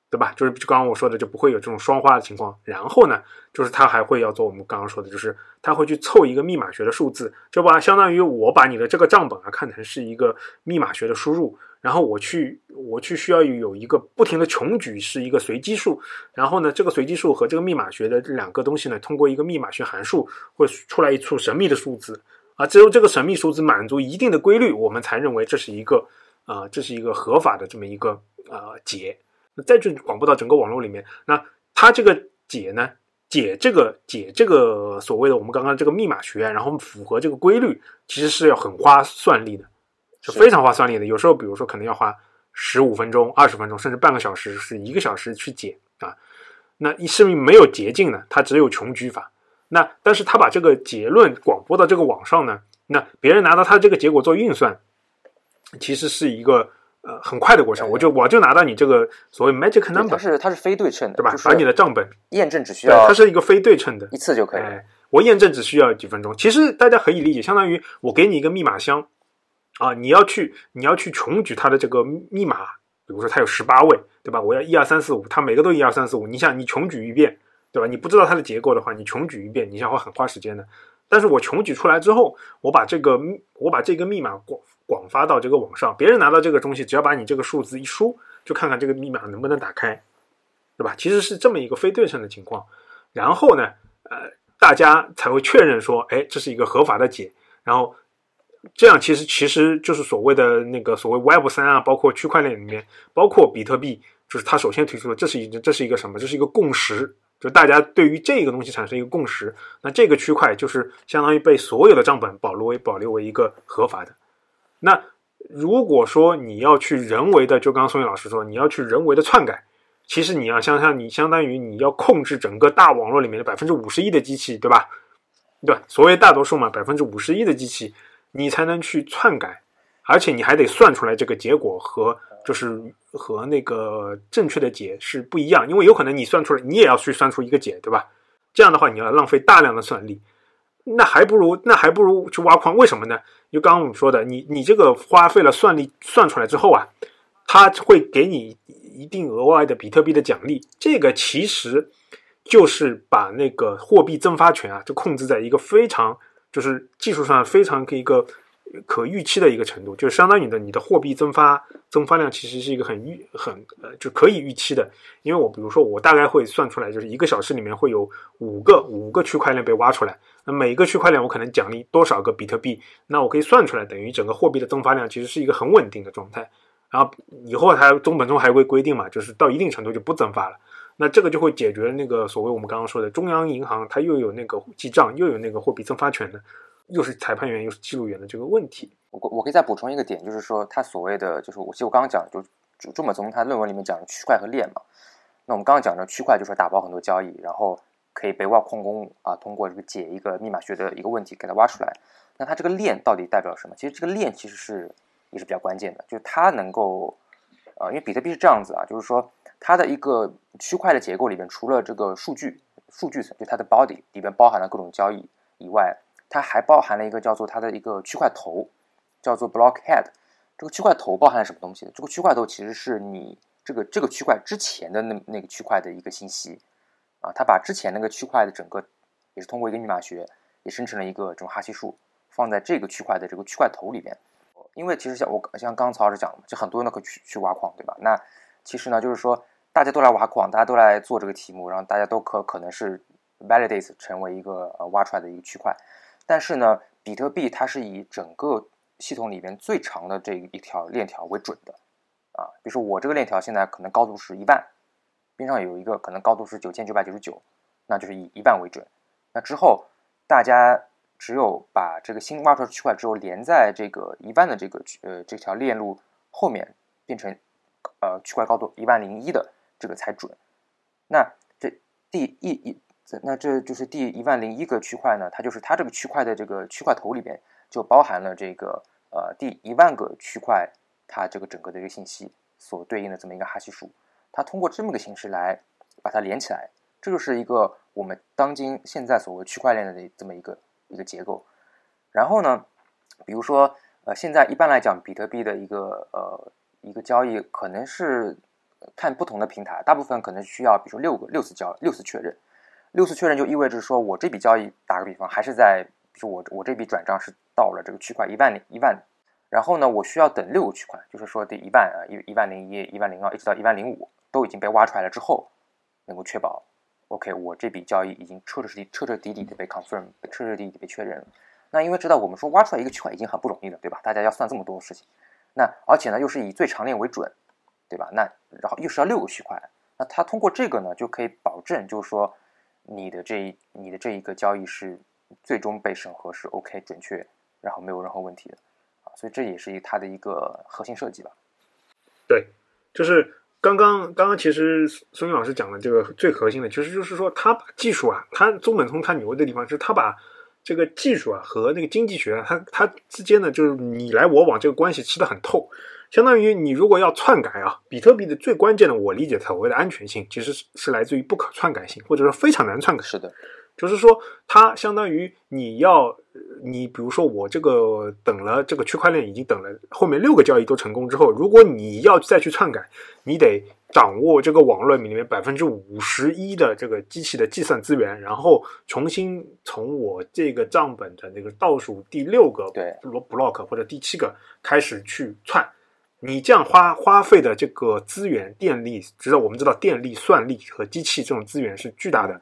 对吧？就是就刚刚我说的，就不会有这种双花的情况。然后呢，就是他还会要做我们刚刚说的，就是他会去凑一个密码学的数字，就把相当于我把你的这个账本啊看成是一个密码学的输入。然后我去，我去需要有一个不停的穷举是一个随机数，然后呢，这个随机数和这个密码学的这两个东西呢，通过一个密码学函数会出来一处神秘的数字，啊，只有这个神秘数字满足一定的规律，我们才认为这是一个啊，这是一个合法的这么一个啊解。那再去广布到整个网络里面，那它这个解呢，解这个解这个所谓的我们刚刚这个密码学，然后符合这个规律，其实是要很花算力的。是非常花算力的，有时候比如说可能要花十五分钟、二十分钟，甚至半个小时，是一个小时去解啊。那一是没有捷径呢，它只有穷举法。那但是他把这个结论广播到这个网上呢，那别人拿到他这个结果做运算，其实是一个呃很快的过程。我就我就拿到你这个所谓 magic number，它是它是非对称的，对吧？把你的账本验证只需要它是一个非对称的，一次就可以。我验证只需要几分钟。其实大家可以理解，相当于我给你一个密码箱。啊，你要去，你要去穷举它的这个密码，比如说它有十八位，对吧？我要一二三四五，它每个都一二三四五。你想，你穷举一遍，对吧？你不知道它的结构的话，你穷举一遍，你想会很花时间的。但是我穷举出来之后，我把这个我把这个密码广广发到这个网上，别人拿到这个东西，只要把你这个数字一输，就看看这个密码能不能打开，对吧？其实是这么一个非对称的情况。然后呢，呃，大家才会确认说，哎，这是一个合法的解，然后。这样其实其实就是所谓的那个所谓 Web 三啊，包括区块链里面，包括比特币，就是他首先提出的，这是一这是一个什么？这是一个共识，就大家对于这个东西产生一个共识。那这个区块就是相当于被所有的账本保留为保留为一个合法的。那如果说你要去人为的，就刚刚宋宇老师说，你要去人为的篡改，其实你要想想，你相当于你要控制整个大网络里面的百分之五十一的机器，对吧？对，所谓大多数嘛，百分之五十一的机器。你才能去篡改，而且你还得算出来这个结果和就是和那个正确的解是不一样，因为有可能你算出来，你也要去算出一个解，对吧？这样的话，你要浪费大量的算力，那还不如那还不如去挖矿，为什么呢？就刚刚我们说的，你你这个花费了算力算出来之后啊，它会给你一定额外的比特币的奖励，这个其实就是把那个货币增发权啊，就控制在一个非常。就是技术上非常一个可预期的一个程度，就相当于的你的货币增发增发量其实是一个很预很呃就可以预期的，因为我比如说我大概会算出来，就是一个小时里面会有五个五个区块链被挖出来，那每个区块链我可能奖励多少个比特币，那我可以算出来，等于整个货币的增发量其实是一个很稳定的状态。然后以后它中本聪还会规定嘛，就是到一定程度就不增发了。那这个就会解决那个所谓我们刚刚说的中央银行它又有那个记账又有那个货币增发权的，又是裁判员又是记录员的这个问题。我我可以再补充一个点，就是说他所谓的就是我其实我刚刚讲就中中本聪他论文里面讲区块和链嘛。那我们刚刚讲的区块就是打包很多交易，然后可以被挖矿工啊通过这个解一个密码学的一个问题给它挖出来。那它这个链到底代表什么？其实这个链其实是也是比较关键的，就是它能够呃，因为比特币是这样子啊，就是说。它的一个区块的结构里边，除了这个数据数据层，就它的 body 里边包含了各种交易以外，它还包含了一个叫做它的一个区块头，叫做 block head。这个区块头包含了什么东西？这个区块头其实是你这个这个区块之前的那那个区块的一个信息啊，它把之前那个区块的整个也是通过一个密码学也生成了一个这种哈希数，放在这个区块的这个区块头里边。因为其实像我像刚刚曹老师讲的，就很多人都可以去去挖矿，对吧？那其实呢，就是说。大家都来挖矿，大家都来做这个题目，然后大家都可可能是 validates 成为一个呃挖出来的一个区块。但是呢，比特币它是以整个系统里边最长的这一条链条为准的啊。比如说我这个链条现在可能高度是一万，边上有一个可能高度是九千九百九十九，那就是以一万为准。那之后大家只有把这个新挖出来的区块之后连在这个一万的这个呃这条链路后面，变成呃区块高度一万零一的。这个才准。那这第一一，那这就是第一万零一个区块呢？它就是它这个区块的这个区块头里边就包含了这个呃第一万个区块它这个整个的一个信息所对应的这么一个哈希数。它通过这么个形式来把它连起来，这就是一个我们当今现在所谓区块链的这么一个一个结构。然后呢，比如说呃现在一般来讲，比特币的一个呃一个交易可能是。看不同的平台，大部分可能需要，比如说六个六次交六次确认，六次确认就意味着说我这笔交易，打个比方，还是在，比如我我这笔转账是到了这个区块一万零一万，然后呢，我需要等六个区块，就是说第一万啊一一万零一、一万零二，一直到一万零五都已经被挖出来了之后，能够确保，OK，我这笔交易已经彻彻底彻彻底底的被 confirm，彻彻底底被确认了。那因为知道我们说挖出来一个区块已经很不容易了，对吧？大家要算这么多的事情，那而且呢又是以最长链为准。对吧？那然后又是要六个区块，那它通过这个呢，就可以保证，就是说你的这一你的这一个交易是最终被审核是 OK 准确，然后没有任何问题的啊，所以这也是一它的一个核心设计吧。对，就是刚刚刚刚其实孙云老师讲的这个最核心的，其实就是说他把技术啊，他中本聪他牛的地方是他把这个技术啊和那个经济学，它它之间的就是你来我往这个关系吃的很透。相当于你如果要篡改啊，比特币的最关键的，我理解所谓的安全性，其实是是来自于不可篡改性，或者说非常难篡改。是的，就是说它相当于你要你比如说我这个等了这个区块链已经等了后面六个交易都成功之后，如果你要再去篡改，你得掌握这个网络里面百分之五十一的这个机器的计算资源，然后重新从我这个账本的那个倒数第六个对 block 或者第七个开始去篡。你这样花花费的这个资源、电力，知道我们知道电力、算力和机器这种资源是巨大的。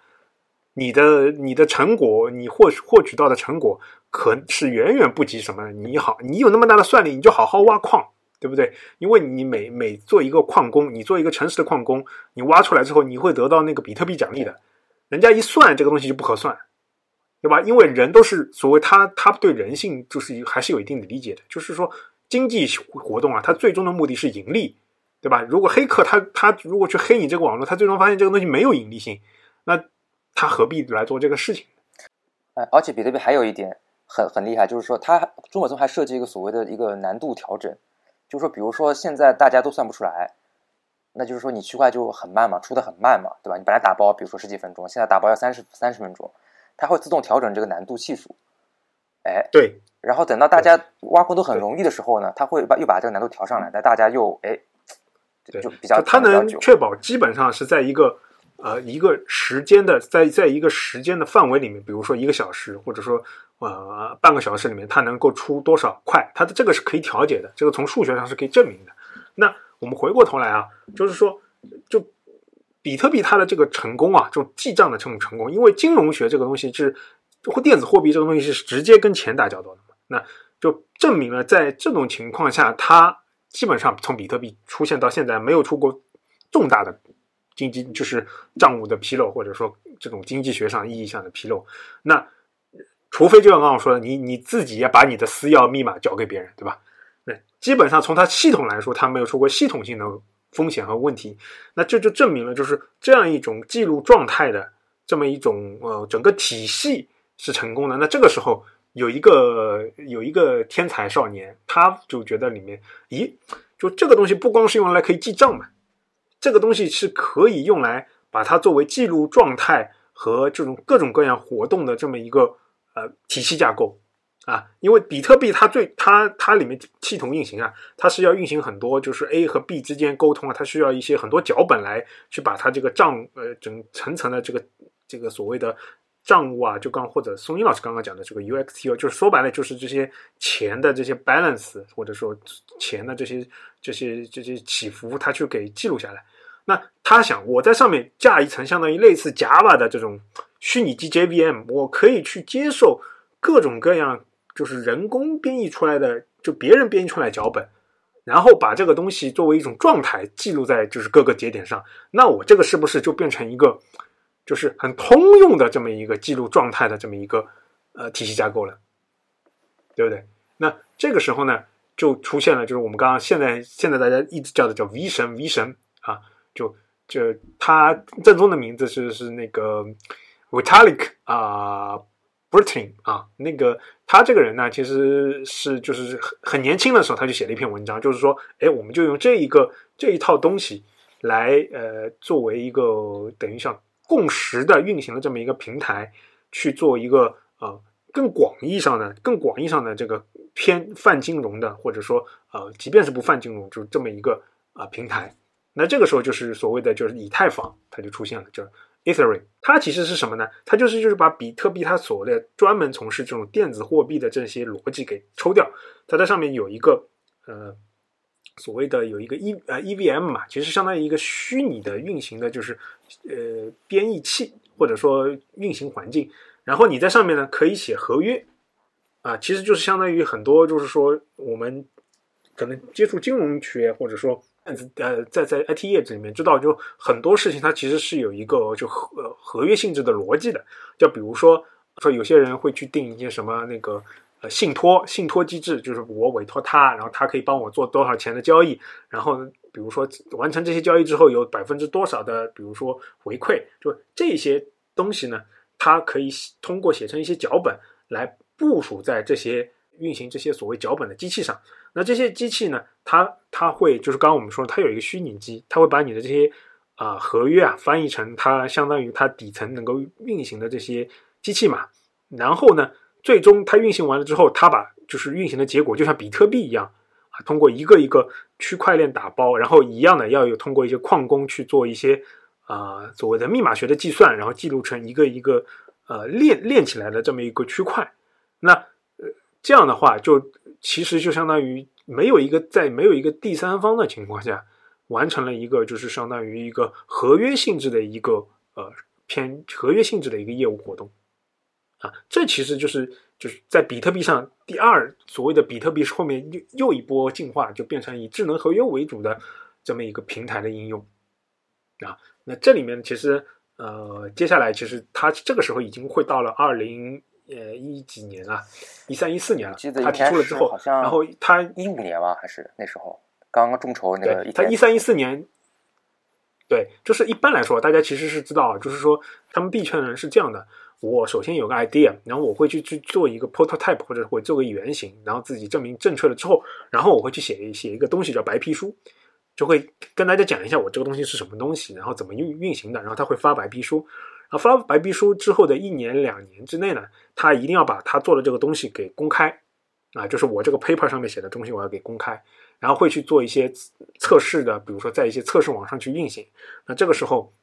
你的你的成果，你获获取到的成果，可是远远不及什么。你好，你有那么大的算力，你就好好挖矿，对不对？因为你每每做一个矿工，你做一个诚实的矿工，你挖出来之后，你会得到那个比特币奖励的。人家一算这个东西就不合算，对吧？因为人都是所谓他他对人性就是还是有一定的理解的，就是说。经济活动啊，它最终的目的是盈利，对吧？如果黑客他他如果去黑你这个网络，他最终发现这个东西没有盈利性，那他何必来做这个事情？哎，而且比特币还有一点很很厉害，就是说它中本聪还设计一个所谓的一个难度调整，就是说，比如说现在大家都算不出来，那就是说你区块就很慢嘛，出的很慢嘛，对吧？你本来打包比如说十几分钟，现在打包要三十三十分钟，它会自动调整这个难度系数。哎，对。然后等到大家挖矿都很容易的时候呢，他会把又把这个难度调上来，那大家又哎，就比较他能确保基本上是在一个呃一个时间的在在一个时间的范围里面，比如说一个小时或者说呃半个小时里面，它能够出多少块，它的这个是可以调节的，这个从数学上是可以证明的。那我们回过头来啊，就是说，就比特币它的这个成功啊，这种记账的这种成功，因为金融学这个东西是。或电子货币这个东西是直接跟钱打交道的嘛？那就证明了在这种情况下，它基本上从比特币出现到现在没有出过重大的经济就是账务的纰漏，或者说这种经济学上意义上的纰漏。那除非就像刚刚说的，你你自己也把你的私钥密码交给别人，对吧？那基本上从它系统来说，它没有出过系统性的风险和问题。那这就证明了，就是这样一种记录状态的这么一种呃整个体系是成功的。那这个时候。有一个有一个天才少年，他就觉得里面，咦，就这个东西不光是用来可以记账嘛，这个东西是可以用来把它作为记录状态和这种各种各样活动的这么一个呃体系架构啊。因为比特币它最它它里面系统运行啊，它是要运行很多就是 A 和 B 之间沟通啊，它需要一些很多脚本来去把它这个账呃整层层的这个这个所谓的。账务啊，就刚或者宋英老师刚刚讲的这个 UXT，就是说白了就是这些钱的这些 balance，或者说钱的这些这些这些起伏，他去给记录下来。那他想，我在上面架一层相当于类似 Java 的这种虚拟机 JVM，我可以去接受各种各样就是人工编译出来的，就别人编译出来脚本，然后把这个东西作为一种状态记录在就是各个节点上。那我这个是不是就变成一个？就是很通用的这么一个记录状态的这么一个呃体系架构了，对不对？那这个时候呢，就出现了，就是我们刚刚现在现在大家一直叫的叫 V 神 V 神啊，就就他正宗的名字是是那个 Vitalik 啊 b r i t a i n 啊，那个他这个人呢，其实是就是很很年轻的时候他就写了一篇文章，就是说，哎，我们就用这一个这一套东西来呃作为一个等于像。共识的运行的这么一个平台，去做一个呃更广义上的、更广义上的这个偏泛金融的，或者说呃，即便是不泛金融，就这么一个啊平台。那这个时候就是所谓的就是以太坊，它就出现了，叫 Ethereum。它其实是什么呢？它就是就是把比特币它所的专门从事这种电子货币的这些逻辑给抽掉，它在上面有一个呃。所谓的有一个 E 呃 EVM 嘛，其实相当于一个虚拟的运行的，就是呃编译器或者说运行环境。然后你在上面呢可以写合约啊，其实就是相当于很多就是说我们可能接触金融学或者说呃在在 IT 业里面知道，就很多事情它其实是有一个就合合约性质的逻辑的。就比如说说有些人会去定一些什么那个。呃，信托信托机制就是我委托他，然后他可以帮我做多少钱的交易，然后比如说完成这些交易之后有百分之多少的，比如说回馈，就这些东西呢，它可以通过写成一些脚本来部署在这些运行这些所谓脚本的机器上。那这些机器呢，它它会就是刚刚我们说，它有一个虚拟机，它会把你的这些啊合约啊翻译成它相当于它底层能够运行的这些机器码，然后呢。最终它运行完了之后，它把就是运行的结果就像比特币一样啊，通过一个一个区块链打包，然后一样的要有通过一些矿工去做一些啊所谓的密码学的计算，然后记录成一个一个呃链链起来的这么一个区块。那呃这样的话，就其实就相当于没有一个在没有一个第三方的情况下，完成了一个就是相当于一个合约性质的一个呃偏合约性质的一个业务活动。啊，这其实就是就是在比特币上第二所谓的比特币是后面又又一波进化，就变成以智能合约为主的这么一个平台的应用啊。那这里面其实呃，接下来其实它这个时候已经会到了二零呃一几年啊，一三一四年了。他提出了之后，然后他一五年吧，还是那时候刚刚众筹那个。他一三一四年，对，就是一般来说，大家其实是知道，就是说他们币圈的人是这样的。我首先有个 idea，然后我会去去做一个 prototype，或者会做个原型，然后自己证明正确了之后，然后我会去写一写一个东西叫白皮书，就会跟大家讲一下我这个东西是什么东西，然后怎么运运行的，然后他会发白皮书，然后发白皮书之后的一年两年之内呢，他一定要把他做的这个东西给公开，啊，就是我这个 paper 上面写的东西我要给公开，然后会去做一些测试的，比如说在一些测试网上去运行，那这个时候，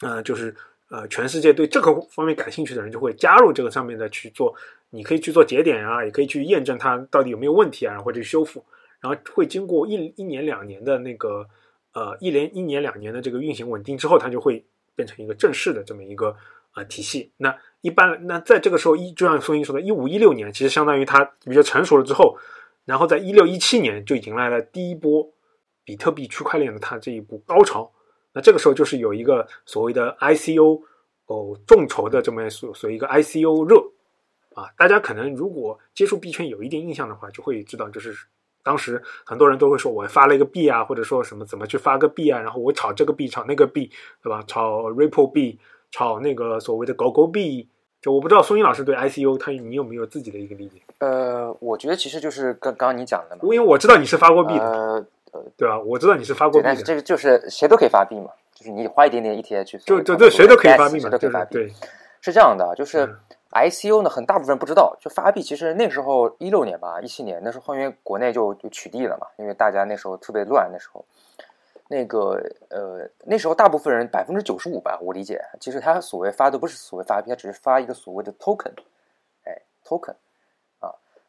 呃，就是。呃，全世界对这个方面感兴趣的人就会加入这个上面的去做，你可以去做节点啊，也可以去验证它到底有没有问题啊，然后去修复，然后会经过一一年两年的那个呃一连一年两年的这个运行稳定之后，它就会变成一个正式的这么一个呃体系。那一般那在这个时候一就像宋英说的，一五一六年，其实相当于它比较成熟了之后，然后在一六一七年就迎来了第一波比特币区块链的它这一步高潮。那这个时候就是有一个所谓的 ICO 哦众筹的这么所所谓一个 ICO 热啊，大家可能如果接触币圈有一定印象的话，就会知道就是当时很多人都会说我发了一个币啊，或者说什么怎么去发个币啊，然后我炒这个币炒那个币，对吧？炒 Ripple 币，炒那个所谓的狗狗币。就我不知道松英老师对 ICO 他你有没有自己的一个理解？呃，我觉得其实就是刚刚刚你讲的嘛，因为我知道你是发过币的，呃呃，对啊？我知道你是发过币的，但是这个就是谁都可以发币嘛，就是你花一点点 ETH 就，就就对，谁都可以发币嘛，谁都可以发币。对，是这样的，就是嗯 ICO 呢，很大部分人不知道，就发币其实那时候一六年吧，一七年那时候因为国内就就取缔了嘛，因为大家那时候特别乱，那时候。那个呃，那时候大部分人百分之九十五吧，我理解，其实他所谓发的不是所谓发币，他只是发一个所谓的 token，哎，token，啊，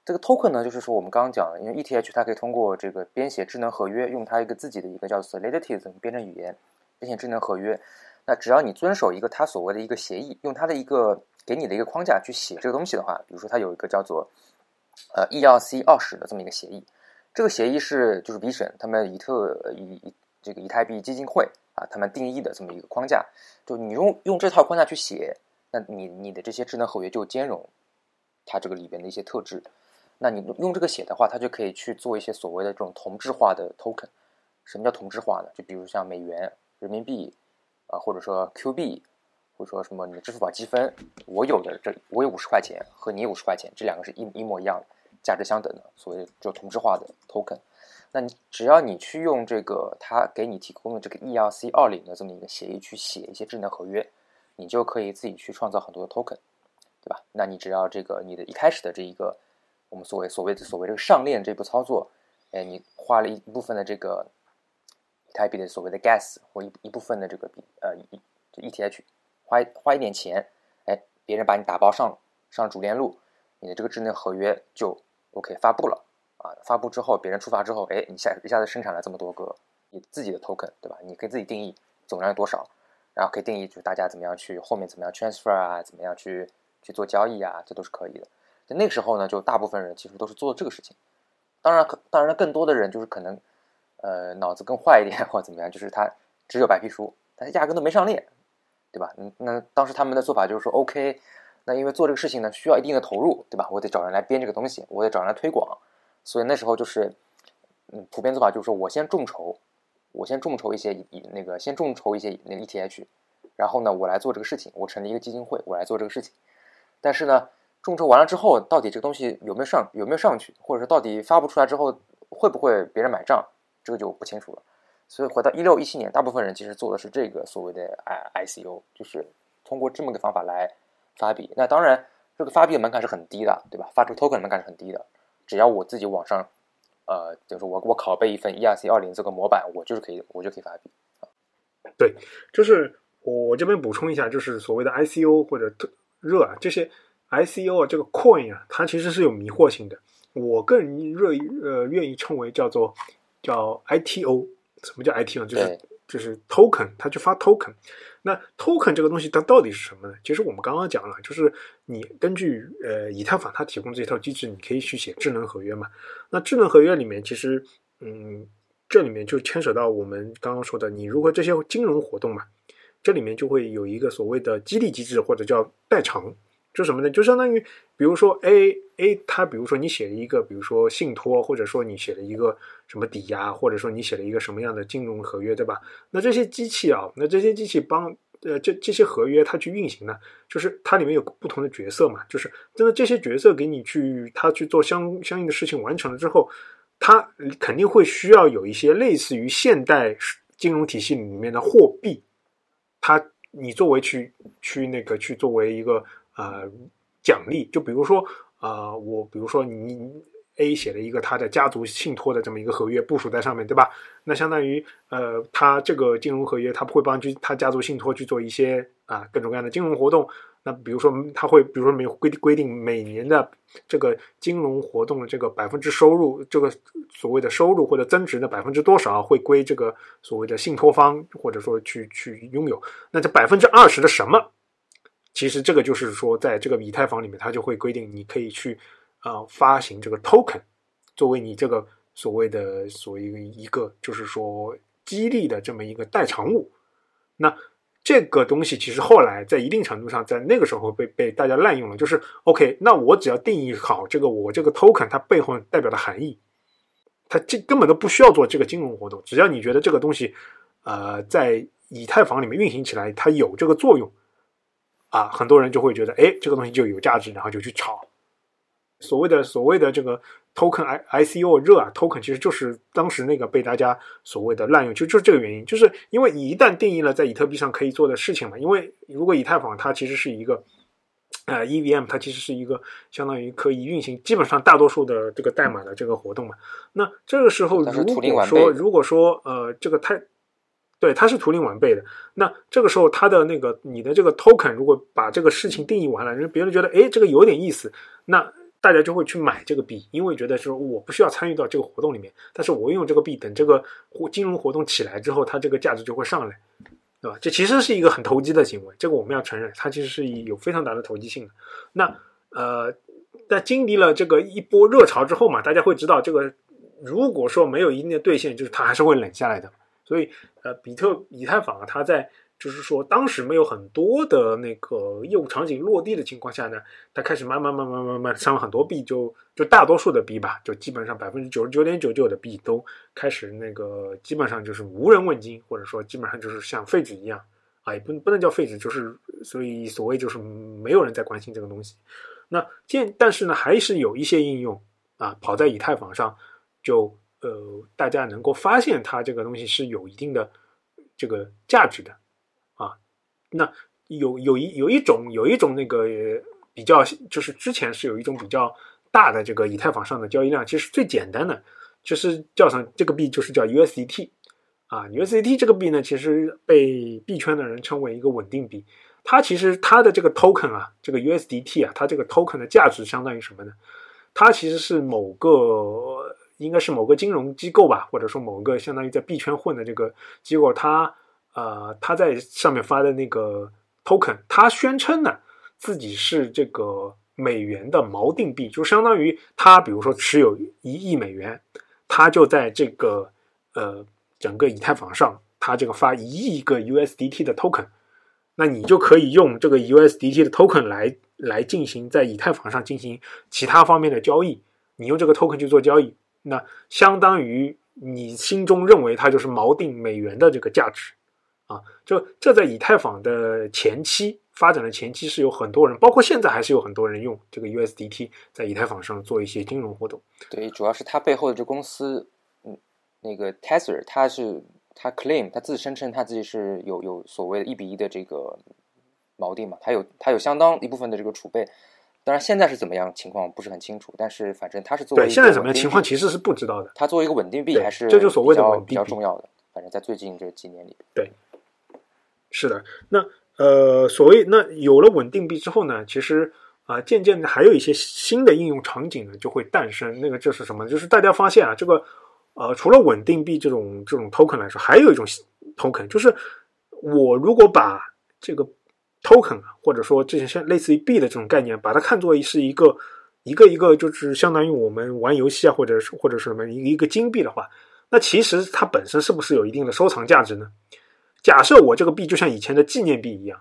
这个 token 呢，就是说我们刚刚讲的，因为 ETH 它可以通过这个编写智能合约，用它一个自己的一个叫 Solidity 的编程语言编写智能合约，那只要你遵守一个它所谓的一个协议，用它的一个给你的一个框架去写这个东西的话，比如说它有一个叫做呃 ERC 二十的这么一个协议，这个协议是就是 Vision 他们以特以以这个以太币基金会啊，他们定义的这么一个框架，就你用用这套框架去写，那你你的这些智能合约就兼容它这个里边的一些特质。那你用这个写的话，它就可以去做一些所谓的这种同质化的 token。什么叫同质化呢？就比如像美元、人民币啊，或者说 Q 币，或者说什么你的支付宝积分，我有的这我有五十块钱和你有五十块钱，这两个是一一模一样的，价值相等的，所谓就同质化的 token。那你只要你去用这个他给你提供的这个 ERC 二零的这么一个协议去写一些智能合约，你就可以自己去创造很多的 token，对吧？那你只要这个你的一开始的这一个我们所谓所谓的所谓这个上链这步操作，哎，你花了一部分的这个以太币的所谓的 gas 或一一部分的这个币呃一就 ETH，花花一点钱，哎，别人把你打包上上主链路，你的这个智能合约就 OK 发布了。啊，发布之后，别人触发之后，哎，你下一下子生产了这么多个你自己的 token，对吧？你可以自己定义总量有多少，然后可以定义就是大家怎么样去后面怎么样 transfer 啊，怎么样去去做交易啊，这都是可以的。就那个时候呢，就大部分人其实都是做这个事情。当然，可当然更多的人就是可能呃脑子更坏一点或者怎么样，就是他只有白皮书，但压根都没上链，对吧？嗯，那当时他们的做法就是说，OK，那因为做这个事情呢需要一定的投入，对吧？我得找人来编这个东西，我得找人来推广。所以那时候就是，嗯，普遍做法就是说我先众筹，我先众筹一些那个先众筹一些那个 ETH，然后呢，我来做这个事情，我成立一个基金会，我来做这个事情。但是呢，众筹完了之后，到底这个东西有没有上有没有上去，或者说到底发布出来之后会不会别人买账，这个就不清楚了。所以回到一六一七年，大部分人其实做的是这个所谓的 I ICO，就是通过这么个方法来发币。那当然，这个发币的门槛是很低的，对吧？发出 token 门槛是很低的。只要我自己网上，呃，就是我我拷贝一份 ERC 二零这个模板，我就是可以，我就可以发币。对，就是我这边补充一下，就是所谓的 ICO 或者特热啊，这些 ICO 啊，这个 coin 啊，它其实是有迷惑性的。我个人热呃愿意称为叫做叫 ITO。什么叫 ITO？就是就是 token，它去发 token。那 token 这个东西它到底是什么呢？其实我们刚刚讲了，就是你根据呃以太坊它提供这套机制，你可以去写智能合约嘛。那智能合约里面其实嗯，这里面就牵扯到我们刚刚说的，你如何这些金融活动嘛，这里面就会有一个所谓的激励机制或者叫代偿，就什么呢？就相当于比如说 A A 它比如说你写了一个比如说信托，或者说你写了一个什么抵押，或者说你写了一个什么样的金融合约，对吧？那这些机器啊，那这些机器帮呃这这些合约它去运行呢，就是它里面有不同的角色嘛，就是真的这些角色给你去它去做相相应的事情完成了之后，它肯定会需要有一些类似于现代金融体系里面的货币，它你作为去去那个去作为一个呃奖励，就比如说啊，我比如说你。A 写了一个他的家族信托的这么一个合约部署在上面对吧？那相当于呃，他这个金融合约他会帮去他家族信托去做一些啊各种各样的金融活动。那比如说他会比如说每规规定每年的这个金融活动的这个百分之收入，这个所谓的收入或者增值的百分之多少会归这个所谓的信托方或者说去去拥有。那这百分之二十的什么？其实这个就是说在这个以太坊里面，它就会规定你可以去。啊，发行这个 token，作为你这个所谓的所谓一个一个就是说激励的这么一个代偿物。那这个东西其实后来在一定程度上，在那个时候被被大家滥用了，就是 OK，那我只要定义好这个我这个 token 它背后代表的含义，它这根本都不需要做这个金融活动，只要你觉得这个东西，呃，在以太坊里面运行起来它有这个作用，啊，很多人就会觉得，哎，这个东西就有价值，然后就去炒。所谓的所谓的这个 token I I C O 热啊，token 其实就是当时那个被大家所谓的滥用，就就是这个原因，就是因为你一旦定义了在以特币上可以做的事情嘛，因为如果以太坊它其实是一个呃 E V M，它其实是一个相当于可以运行基本上大多数的这个代码的这个活动嘛，那这个时候如果说如果说呃这个太对它是图灵完备的，那这个时候它的那个你的这个 token 如果把这个事情定义完了，人别人觉得哎这个有点意思，那。大家就会去买这个币，因为觉得说我不需要参与到这个活动里面，但是我用这个币，等这个活金融活动起来之后，它这个价值就会上来，对吧？这其实是一个很投机的行为，这个我们要承认，它其实是有非常大的投机性的。那呃，在经历了这个一波热潮之后嘛，大家会知道，这个如果说没有一定的兑现，就是它还是会冷下来的。所以呃，比特以太坊啊，它在。就是说，当时没有很多的那个业务场景落地的情况下呢，它开始慢慢慢慢慢慢上了很多币，就就大多数的币吧，就基本上百分之九十九点九九的币都开始那个基本上就是无人问津，或者说基本上就是像废纸一样啊，也不不能叫废纸，就是所以所谓就是没有人在关心这个东西。那见但是呢，还是有一些应用啊，跑在以太坊上，就呃大家能够发现它这个东西是有一定的这个价值的。啊那有有一有一种有一种那个比较，就是之前是有一种比较大的这个以太坊上的交易量，其实最简单的就是叫上这个币就是叫 USDT 啊，USDT 这个币呢，其实被币圈的人称为一个稳定币。它其实它的这个 token 啊，这个 USDT 啊，它这个 token 的价值相当于什么呢？它其实是某个应该是某个金融机构吧，或者说某个相当于在币圈混的这个机构，他。呃，他在上面发的那个 token，他宣称呢自己是这个美元的锚定币，就相当于他比如说持有一亿美元，他就在这个呃整个以太坊上，他这个发一亿个 USDT 的 token，那你就可以用这个 USDT 的 token 来来进行在以太坊上进行其他方面的交易，你用这个 token 去做交易，那相当于你心中认为它就是锚定美元的这个价值。啊，就这在以太坊的前期发展的前期是有很多人，包括现在还是有很多人用这个 USDT 在以太坊上做一些金融活动。对，主要是它背后的这公司，嗯，那个 Tether，它是它 claim，它自声称它自己是有有所谓的一比一的这个锚定嘛，它有它有相当一部分的这个储备。当然现在是怎么样情况不是很清楚，但是反正它是作为对现在怎么样情况其实是不知道的。它作为一个稳定币还是这就所谓的比较重要的。反正在最近这几年里，对。是的，那呃，所谓那有了稳定币之后呢，其实啊，渐渐的还有一些新的应用场景呢就会诞生。那个就是什么？就是大家发现啊，这个呃，除了稳定币这种这种 token 来说，还有一种 token，就是我如果把这个 token 啊，或者说这些像类似于币的这种概念，把它看作是一个一个一个，就是相当于我们玩游戏啊，或者是或者是什么一个一个金币的话，那其实它本身是不是有一定的收藏价值呢？假设我这个币就像以前的纪念币一样，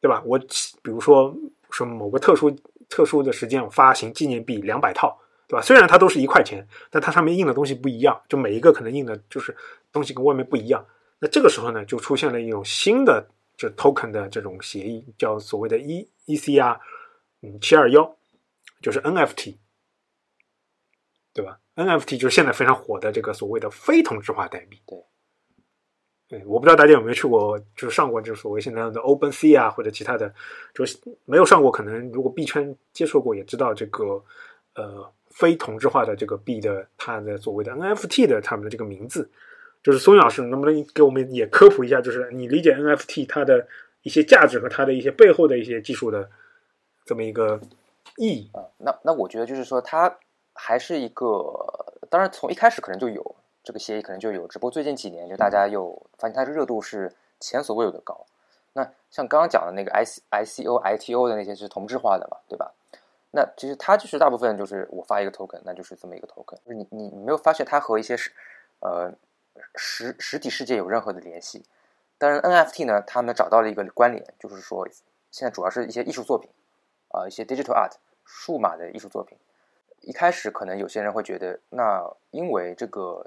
对吧？我比如说什么某个特殊特殊的时间，我发行纪念币两百套，对吧？虽然它都是一块钱，但它上面印的东西不一样，就每一个可能印的就是东西跟外面不一样。那这个时候呢，就出现了一种新的这 token 的这种协议，叫所谓的 E E C R，嗯，七二幺，就是 NFT，对吧？NFT 就是现在非常火的这个所谓的非同质化代币，对。对，我不知道大家有没有去过，就是上过，就是所谓现在的 Open Sea 啊，或者其他的，就是没有上过，可能如果币圈接触过，也知道这个呃非同质化的这个币的它的所谓的 NFT 的他们的这个名字，就是松老师能不能给我们也科普一下，就是你理解 NFT 它的一些价值和它的一些背后的一些技术的这么一个意义啊？那那我觉得就是说，它还是一个，当然从一开始可能就有。这个协议可能就有，只不过最近几年就大家又发现它的热度是前所未有的高。那像刚刚讲的那个 I C I C O I T O 的那些是同质化的嘛，对吧？那其实它就是大部分就是我发一个 token，那就是这么一个 token。就是你你你没有发现它和一些是呃实实体世界有任何的联系？但是 NFT 呢，他们找到了一个关联，就是说现在主要是一些艺术作品啊，一些 digital art 数码的艺术作品。一开始可能有些人会觉得，那因为这个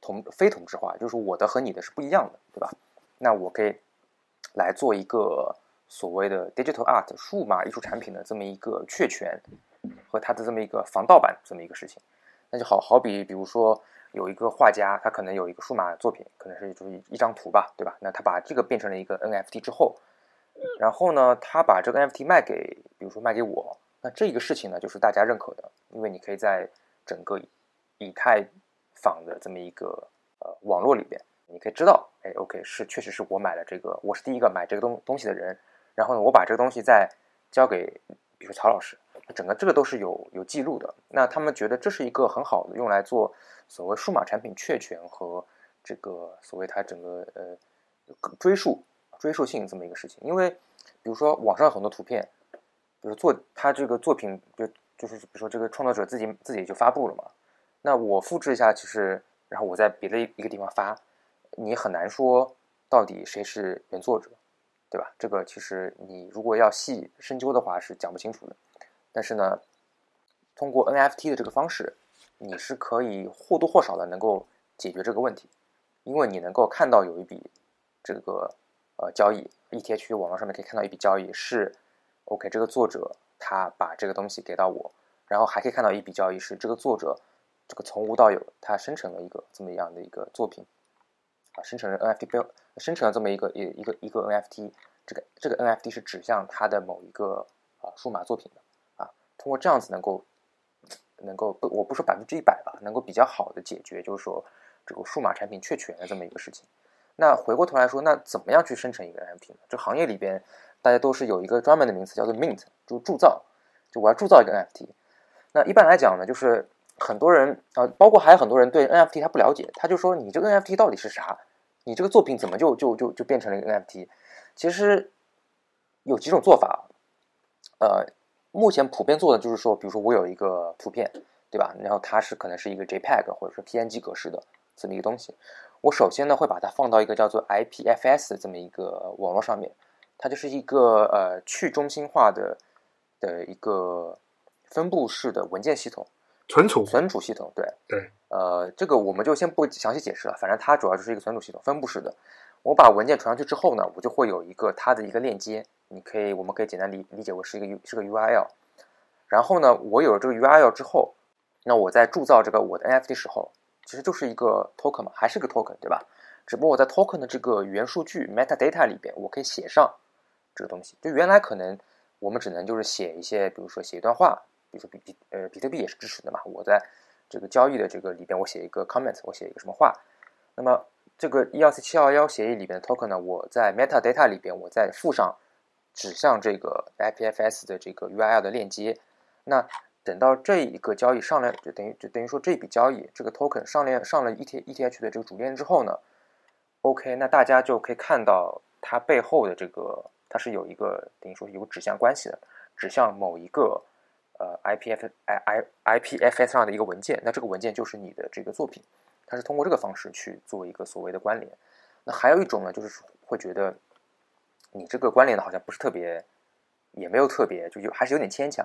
同非同质化，就是我的和你的是不一样的，对吧？那我可以来做一个所谓的 digital art 数码艺术产品的这么一个确权和它的这么一个防盗版这么一个事情。那就好好比，比如说有一个画家，他可能有一个数码作品，可能是就是一张图吧，对吧？那他把这个变成了一个 NFT 之后，然后呢，他把这个 NFT 卖给，比如说卖给我。那这个事情呢，就是大家认可的，因为你可以在整个以太坊的这么一个呃网络里边，你可以知道，哎，OK，是确实是我买了这个，我是第一个买这个东东西的人，然后呢，我把这个东西再交给，比如曹老师，整个这个都是有有记录的。那他们觉得这是一个很好的用来做所谓数码产品确权和这个所谓它整个呃追溯追溯性这么一个事情，因为比如说网上很多图片。比如做他这个作品，就就是比如说这个创作者自己自己就发布了嘛，那我复制一下，其实然后我在别的一个地方发，你很难说到底谁是原作者，对吧？这个其实你如果要细深究的话是讲不清楚的。但是呢，通过 NFT 的这个方式，你是可以或多或少的能够解决这个问题，因为你能够看到有一笔这个呃交易，ETH 网络上面可以看到一笔交易是。OK，这个作者他把这个东西给到我，然后还可以看到一笔交易是这个作者这个从无到有，他生成了一个这么样的一个作品，啊，生成了 NFT 标，生成了这么一个一一个一个 NFT，这个这个 NFT 是指向他的某一个啊数码作品，通过这样子能够能够不我不说百分之一百吧，能够比较好的解决就是说这个数码产品确权的这么一个事情。那回过头来说，那怎么样去生成一个 NFT 呢？这行业里边。大家都是有一个专门的名词叫做 mint，就铸造，就我要铸造一个 NFT。那一般来讲呢，就是很多人啊，包括还有很多人对 NFT 他不了解，他就说你这个 NFT 到底是啥？你这个作品怎么就就就就变成了一个 NFT？其实有几种做法，呃，目前普遍做的就是说，比如说我有一个图片，对吧？然后它是可能是一个 JPEG 或者是 PNG 格式的这么一个东西，我首先呢会把它放到一个叫做 IPFS 这么一个网络上面。它就是一个呃去中心化的的一个分布式的文件系统，存储存储系统，对对，呃，这个我们就先不详细解释了，反正它主要就是一个存储系统，分布式的。我把文件传上去之后呢，我就会有一个它的一个链接，你可以，我们可以简单理理解为是一个 U 是个 URL。然后呢，我有了这个 URL 之后，那我在铸造这个我的 NFT 时候，其实就是一个 token 嘛，还是个 token 对吧？只不过我在 token 的这个元数据 metadata 里边，我可以写上。这个东西，就原来可能我们只能就是写一些，比如说写一段话，比如说比比呃比特币也是支持的嘛。我在这个交易的这个里边，我写一个 comment，我写一个什么话。那么这个 ERC 七二幺协议里边的 token 呢，我在 metadata 里边，我再附上指向这个 IPFS 的这个 URL 的链接。那等到这一个交易上了，就等于就等于说这笔交易这个 token 上链上了 ETH ETH 的这个主链之后呢，OK，那大家就可以看到它背后的这个。它是有一个等于说有指向关系的，指向某一个呃 IPF I I IPFS 上的一个文件，那这个文件就是你的这个作品，它是通过这个方式去做一个所谓的关联。那还有一种呢，就是会觉得你这个关联的好像不是特别，也没有特别，就有还是有点牵强。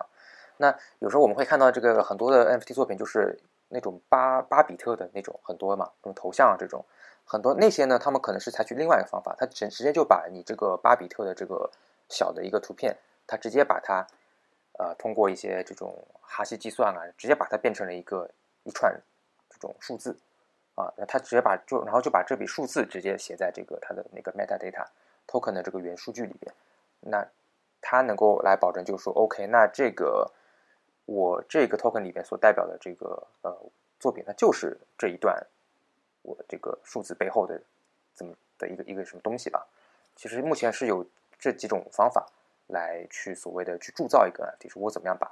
那有时候我们会看到这个很多的 NFT 作品，就是那种巴巴比特的那种很多嘛，这种头像啊这种。很多那些呢，他们可能是采取另外一个方法，他直直接就把你这个巴比特的这个小的一个图片，他直接把它，呃，通过一些这种哈希计算啊，直接把它变成了一个一串这种数字，啊，那他直接把就然后就把这笔数字直接写在这个它的那个 metadata token 的这个元数据里边，那它能够来保证就是说，OK，那这个我这个 token 里边所代表的这个呃作品，它就是这一段。我这个数字背后的这么的一个一个什么东西吧？其实目前是有这几种方法来去所谓的去铸造一个，就是我怎么样把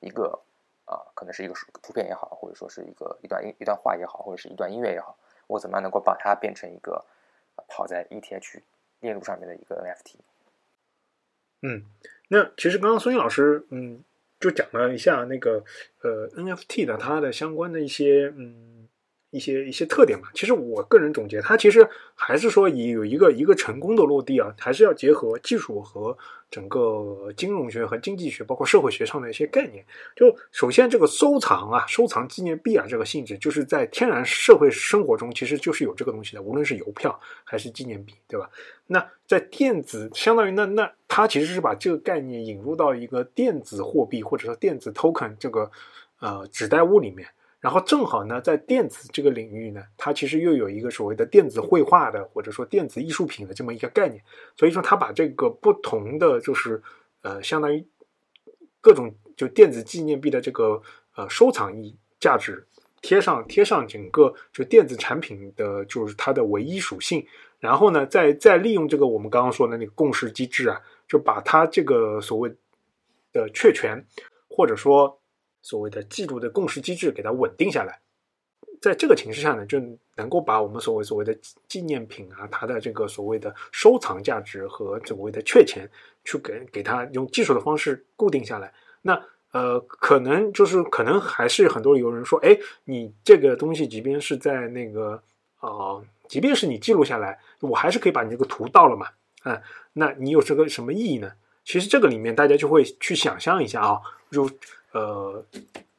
一个啊，可能是一个图片也好，或者说是一个一段一一段话也好，或者是一段音乐也好，我怎么样能够把它变成一个跑在 ETH 链路上面的一个 NFT？嗯，那其实刚刚孙毅老师嗯就讲了一下那个呃 NFT 的它的相关的一些嗯。一些一些特点嘛，其实我个人总结，它其实还是说以有一个一个成功的落地啊，还是要结合技术和整个金融学和经济学，包括社会学上的一些概念。就首先这个收藏啊，收藏纪念币啊，这个性质就是在天然社会生活中其实就是有这个东西的，无论是邮票还是纪念币，对吧？那在电子，相当于那那它其实是把这个概念引入到一个电子货币或者说电子 token 这个呃纸袋物里面。然后正好呢，在电子这个领域呢，它其实又有一个所谓的电子绘画的或者说电子艺术品的这么一个概念，所以说它把这个不同的就是呃，相当于各种就电子纪念币的这个呃收藏意价值贴上贴上整个就电子产品的就是它的唯一属性，然后呢，再再利用这个我们刚刚说的那个共识机制啊，就把它这个所谓的确权或者说。所谓的记录的共识机制给它稳定下来，在这个形势下呢，就能够把我们所谓所谓的纪念品啊，它的这个所谓的收藏价值和所谓的确钱，去给给它用技术的方式固定下来。那呃，可能就是可能还是很多有人说，哎，你这个东西即便是在那个啊，即便是你记录下来，我还是可以把你这个图盗了嘛？啊，那你有这个什么意义呢？其实这个里面大家就会去想象一下啊，就。呃，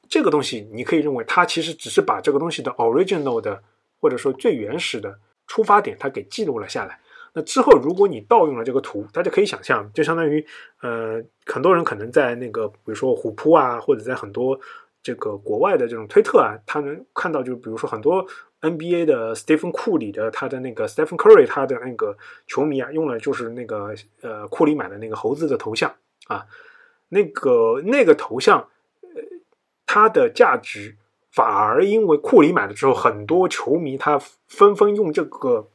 这个东西你可以认为它其实只是把这个东西的 original 的或者说最原始的出发点，它给记录了下来。那之后，如果你盗用了这个图，大家可以想象，就相当于呃，很多人可能在那个比如说虎扑啊，或者在很多这个国外的这种推特啊，他能看到，就比如说很多 NBA 的 Stephen 库里的他的那个 Stephen Curry 他的那个球迷啊，用了就是那个呃库里买的那个猴子的头像啊，那个那个头像。它的价值反而因为库里买了之后，很多球迷他纷纷用这个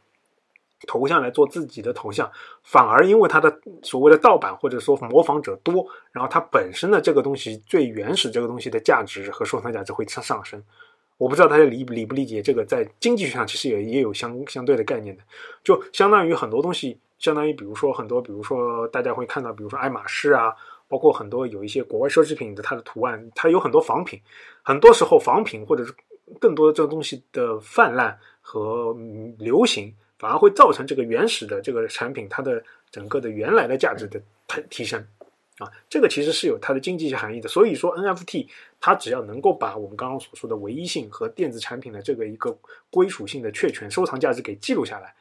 头像来做自己的头像，反而因为它的所谓的盗版或者说模仿者多，然后它本身的这个东西最原始这个东西的价值和收藏价值会上上升。我不知道大家理理不理解这个，在经济学上其实也也有相相对的概念的，就相当于很多东西，相当于比如说很多，比如说大家会看到，比如说爱马仕啊。包括很多有一些国外奢侈品的它的图案，它有很多仿品，很多时候仿品或者是更多的这个东西的泛滥和流行，反而会造成这个原始的这个产品它的整个的原来的价值的提提升啊，这个其实是有它的经济学含义的。所以说 NFT 它只要能够把我们刚刚所说的唯一性和电子产品的这个一个归属性的确权收藏价值给记录下来。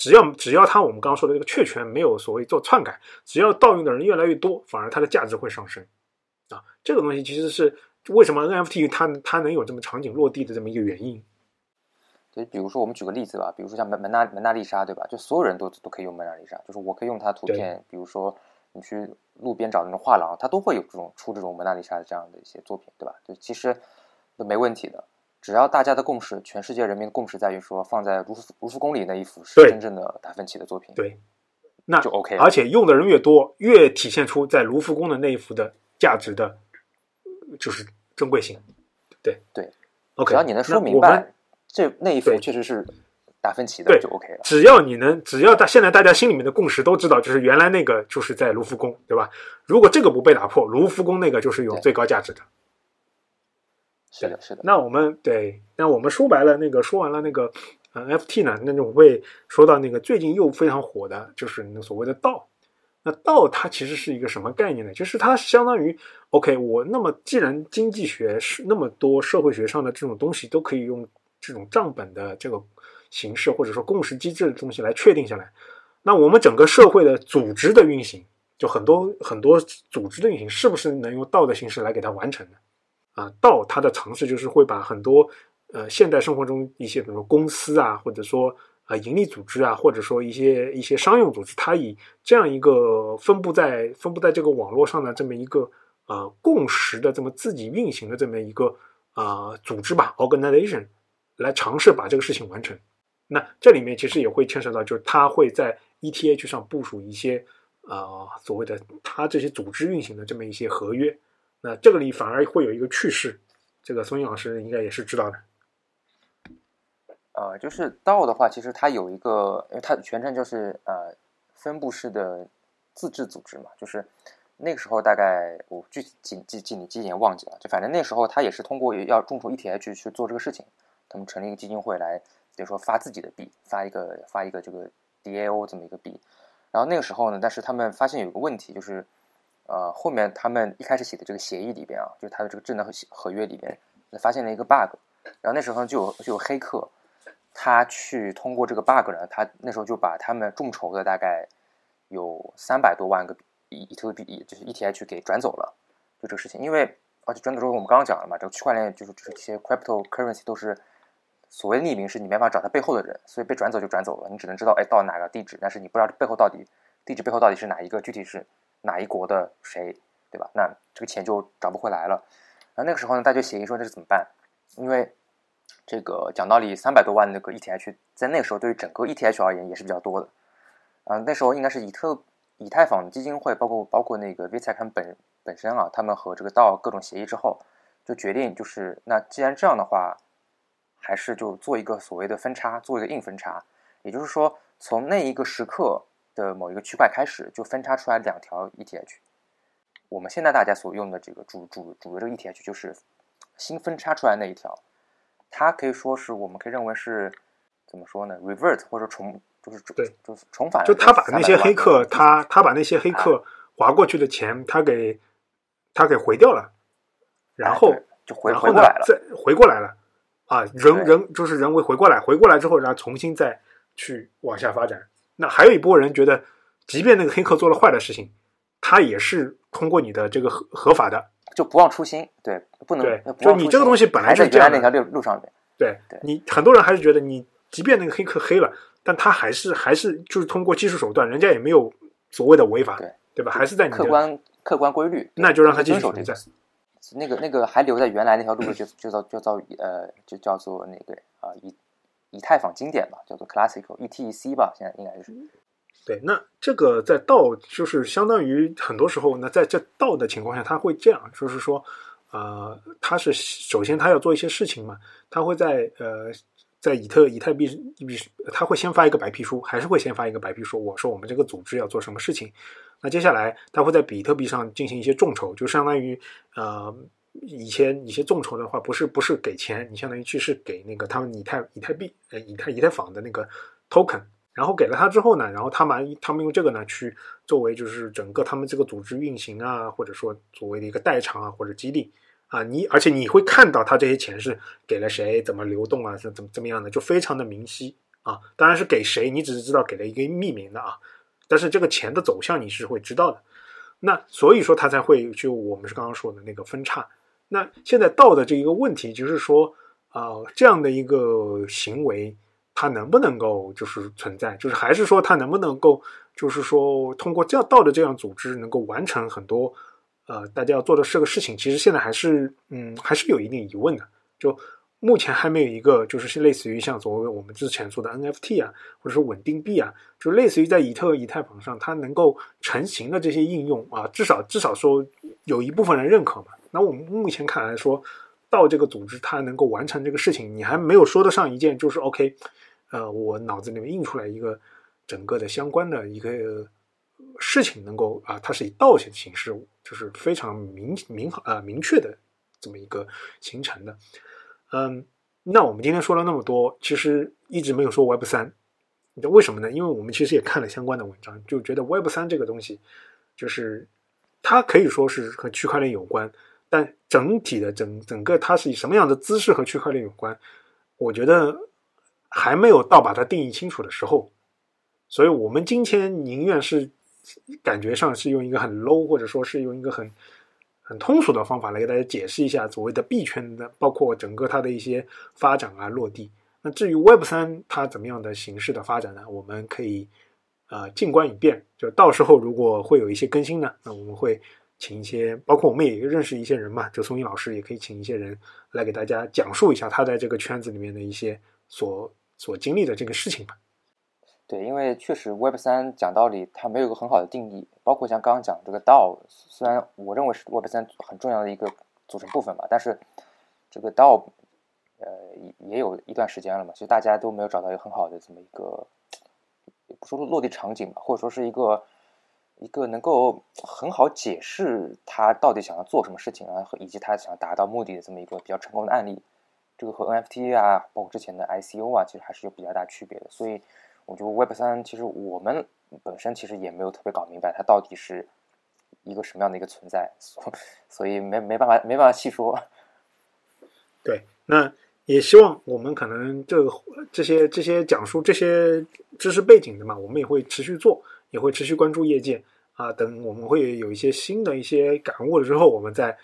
只要只要它我们刚刚说的这个确权没有所谓做篡改，只要盗用的人越来越多，反而它的价值会上升，啊，这个东西其实是为什么 NFT 它它能有这么场景落地的这么一个原因。就比如说我们举个例子吧，比如说像蒙蒙娜蒙娜丽莎，对吧？就所有人都都可以用蒙娜丽莎，就是我可以用它图片，比如说你去路边找那种画廊，它都会有这种出这种蒙娜丽莎的这样的一些作品，对吧？就其实都没问题的。只要大家的共识，全世界人民的共识在于说，放在卢浮卢浮宫里那一幅是真正的达芬奇的作品，对，那就 OK。而且用的人越多，越体现出在卢浮宫的那一幅的价值的，就是珍贵性。对对，OK。只要你能说明白，这那一幅确实是达芬奇的，就 OK 了。只要你能，只要大现在大家心里面的共识都知道，就是原来那个就是在卢浮宫，对吧？如果这个不被打破，卢浮宫那个就是有最高价值的。是的，是的。那我们对，那我们说白了，那个说完了那个呃 FT 呢，那我会说到那个最近又非常火的，就是那所谓的道。那道它其实是一个什么概念呢？就是它相当于 OK，我那么既然经济学是那么多社会学上的这种东西都可以用这种账本的这个形式，或者说共识机制的东西来确定下来，那我们整个社会的组织的运行，就很多很多组织的运行，是不是能用道的形式来给它完成呢？啊，道它的尝试就是会把很多呃现代生活中一些比如说公司啊，或者说呃盈利组织啊，或者说一些一些商用组织，它以这样一个分布在分布在这个网络上的这么一个呃共识的这么自己运行的这么一个啊组织吧，organization 来尝试把这个事情完成。那这里面其实也会牵涉到，就是它会在 ETH 上部署一些啊所谓的它这些组织运行的这么一些合约。那这个里反而会有一个趣事，这个孙毅老师应该也是知道的。呃，就是道的话，其实它有一个，因为它全称就是呃分布式的自治组织嘛，就是那个时候大概我具体几几几几年忘记了，就反正那时候他也是通过要众筹 ETH 去做这个事情，他们成立一个基金会来，比如说发自己的币，发一个发一个这个 DAO 这么一个币。然后那个时候呢，但是他们发现有个问题，就是呃后面他们一开始写的这个协议里边啊，就是他的这个智能合合约里边发现了一个 bug，然后那时候就有就有黑客。他去通过这个 bug 呢，他那时候就把他们众筹的大概有三百多万个以特币，就是 ETH 给转走了，就这个事情。因为而且转走之后，我们刚刚讲了嘛，这个区块链就是就是这些 cryptocurrency 都是所谓匿名，是你没法找他背后的人，所以被转走就转走了，你只能知道哎到哪个地址，但是你不知道背后到底地址背后到底是哪一个，具体是哪一国的谁，对吧？那这个钱就找不回来了。然后那个时候呢，大家就协议说这是怎么办？因为这个讲道理，三百多万那个 ETH，在那个时候对于整个 ETH 而言也是比较多的。啊，那时候应该是以特以太坊基金会，包括包括那个 v 财他们本本身啊，他们和这个道各种协议之后，就决定就是那既然这样的话，还是就做一个所谓的分叉，做一个硬分叉。也就是说，从那一个时刻的某一个区块开始，就分叉出来两条 ETH。我们现在大家所用的这个主主主流这个 ETH，就是新分叉出来那一条。它可以说是我们可以认为是怎么说呢？revert 或者重就是对，就是重返。就他把那些黑客，他他把那些黑客划过去的钱，他给他给回掉了，然后就回回过来了，再回过来了啊！人人就是人为回过来，回过来之后，然后重新再去往下发展。那还有一波人觉得，即便那个黑客做了坏的事情，他也是通过你的这个合合法的。就不忘初心，对，不能对，就你这个东西本来就在原来那条路路上面。对，你很多人还是觉得你，即便那个黑客黑了，但他还是还是就是通过技术手段，人家也没有所谓的违法，对对吧？还是在你客观客观规律，那就让他继续存在。那个那个还留在原来那条路就就叫就叫呃就叫做那个啊以以太坊经典吧，叫做 classical E T E C 吧，现在应该是。对，那这个在道就是相当于很多时候，那在这道的情况下，他会这样，就是说，呃，他是首先他要做一些事情嘛，他会在呃，在以特以太币币，他会先发一个白皮书，还是会先发一个白皮书，我说我们这个组织要做什么事情。那接下来他会在比特币上进行一些众筹，就相当于呃，以前一些众筹的话，不是不是给钱，你相当于去是给那个他们以太以太币呃以太以太坊的那个 token。然后给了他之后呢，然后他们他们用这个呢去作为就是整个他们这个组织运行啊，或者说作为的一个代偿啊或者激励啊，你而且你会看到他这些钱是给了谁，怎么流动啊，怎怎么怎么样的，就非常的明晰啊。当然是给谁，你只是知道给了一个匿名的啊，但是这个钱的走向你是会知道的。那所以说他才会就我们是刚刚说的那个分叉。那现在道的这一个问题就是说啊，这样的一个行为。它能不能够就是存在，就是还是说它能不能够就是说通过这样道的这样组织能够完成很多呃大家要做的这个事情，其实现在还是嗯还是有一定疑问的。就目前还没有一个就是类似于像所谓我们之前说的 NFT 啊，或者说稳定币啊，就类似于在以特以太坊上它能够成型的这些应用啊，至少至少说有一部分人认可嘛。那我们目前看来说到这个组织它能够完成这个事情，你还没有说得上一件就是 OK。呃，我脑子里面印出来一个整个的相关的一个事情，能够啊，它是以道形形式，就是非常明明啊明确的这么一个形成的。嗯，那我们今天说了那么多，其实一直没有说 Web 三，为什么呢？因为我们其实也看了相关的文章，就觉得 Web 三这个东西，就是它可以说是和区块链有关，但整体的整整个它是以什么样的姿势和区块链有关？我觉得。还没有到把它定义清楚的时候，所以我们今天宁愿是感觉上是用一个很 low，或者说是用一个很很通俗的方法来给大家解释一下所谓的币圈的，包括整个它的一些发展啊落地。那至于 Web 三它怎么样的形式的发展呢？我们可以呃静观以变，就到时候如果会有一些更新呢，那我们会请一些，包括我们也认识一些人嘛，就松英老师也可以请一些人来给大家讲述一下他在这个圈子里面的一些所。所经历的这个事情吧，对，因为确实 Web 三讲道理，它没有一个很好的定义。包括像刚刚讲这个 DAO，虽然我认为是 Web 三很重要的一个组成部分吧，但是这个 DAO，呃，也有一段时间了嘛，其实大家都没有找到一个很好的这么一个，不说落地场景吧，或者说是一个一个能够很好解释他到底想要做什么事情啊，以及他想达到目的的这么一个比较成功的案例。这个和 NFT 啊，包括之前的 ICO 啊，其实还是有比较大区别的。所以，我觉得 Web 三其实我们本身其实也没有特别搞明白它到底是一个什么样的一个存在，所以没没办法没办法细说。(laughs) 对，那也希望我们可能这这些这些讲述这些知识背景的嘛，我们也会持续做，也会持续关注业界啊。等我们会有一些新的一些感悟了之后，我们再。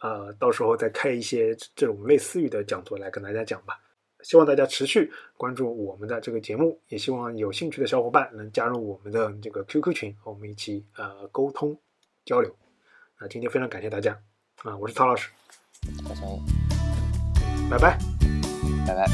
呃，到时候再开一些这种类似于的讲座来跟大家讲吧。希望大家持续关注我们的这个节目，也希望有兴趣的小伙伴能加入我们的这个 QQ 群，和我们一起呃沟通交流。啊今天非常感谢大家啊，我是曹老师，再见，拜拜，拜拜。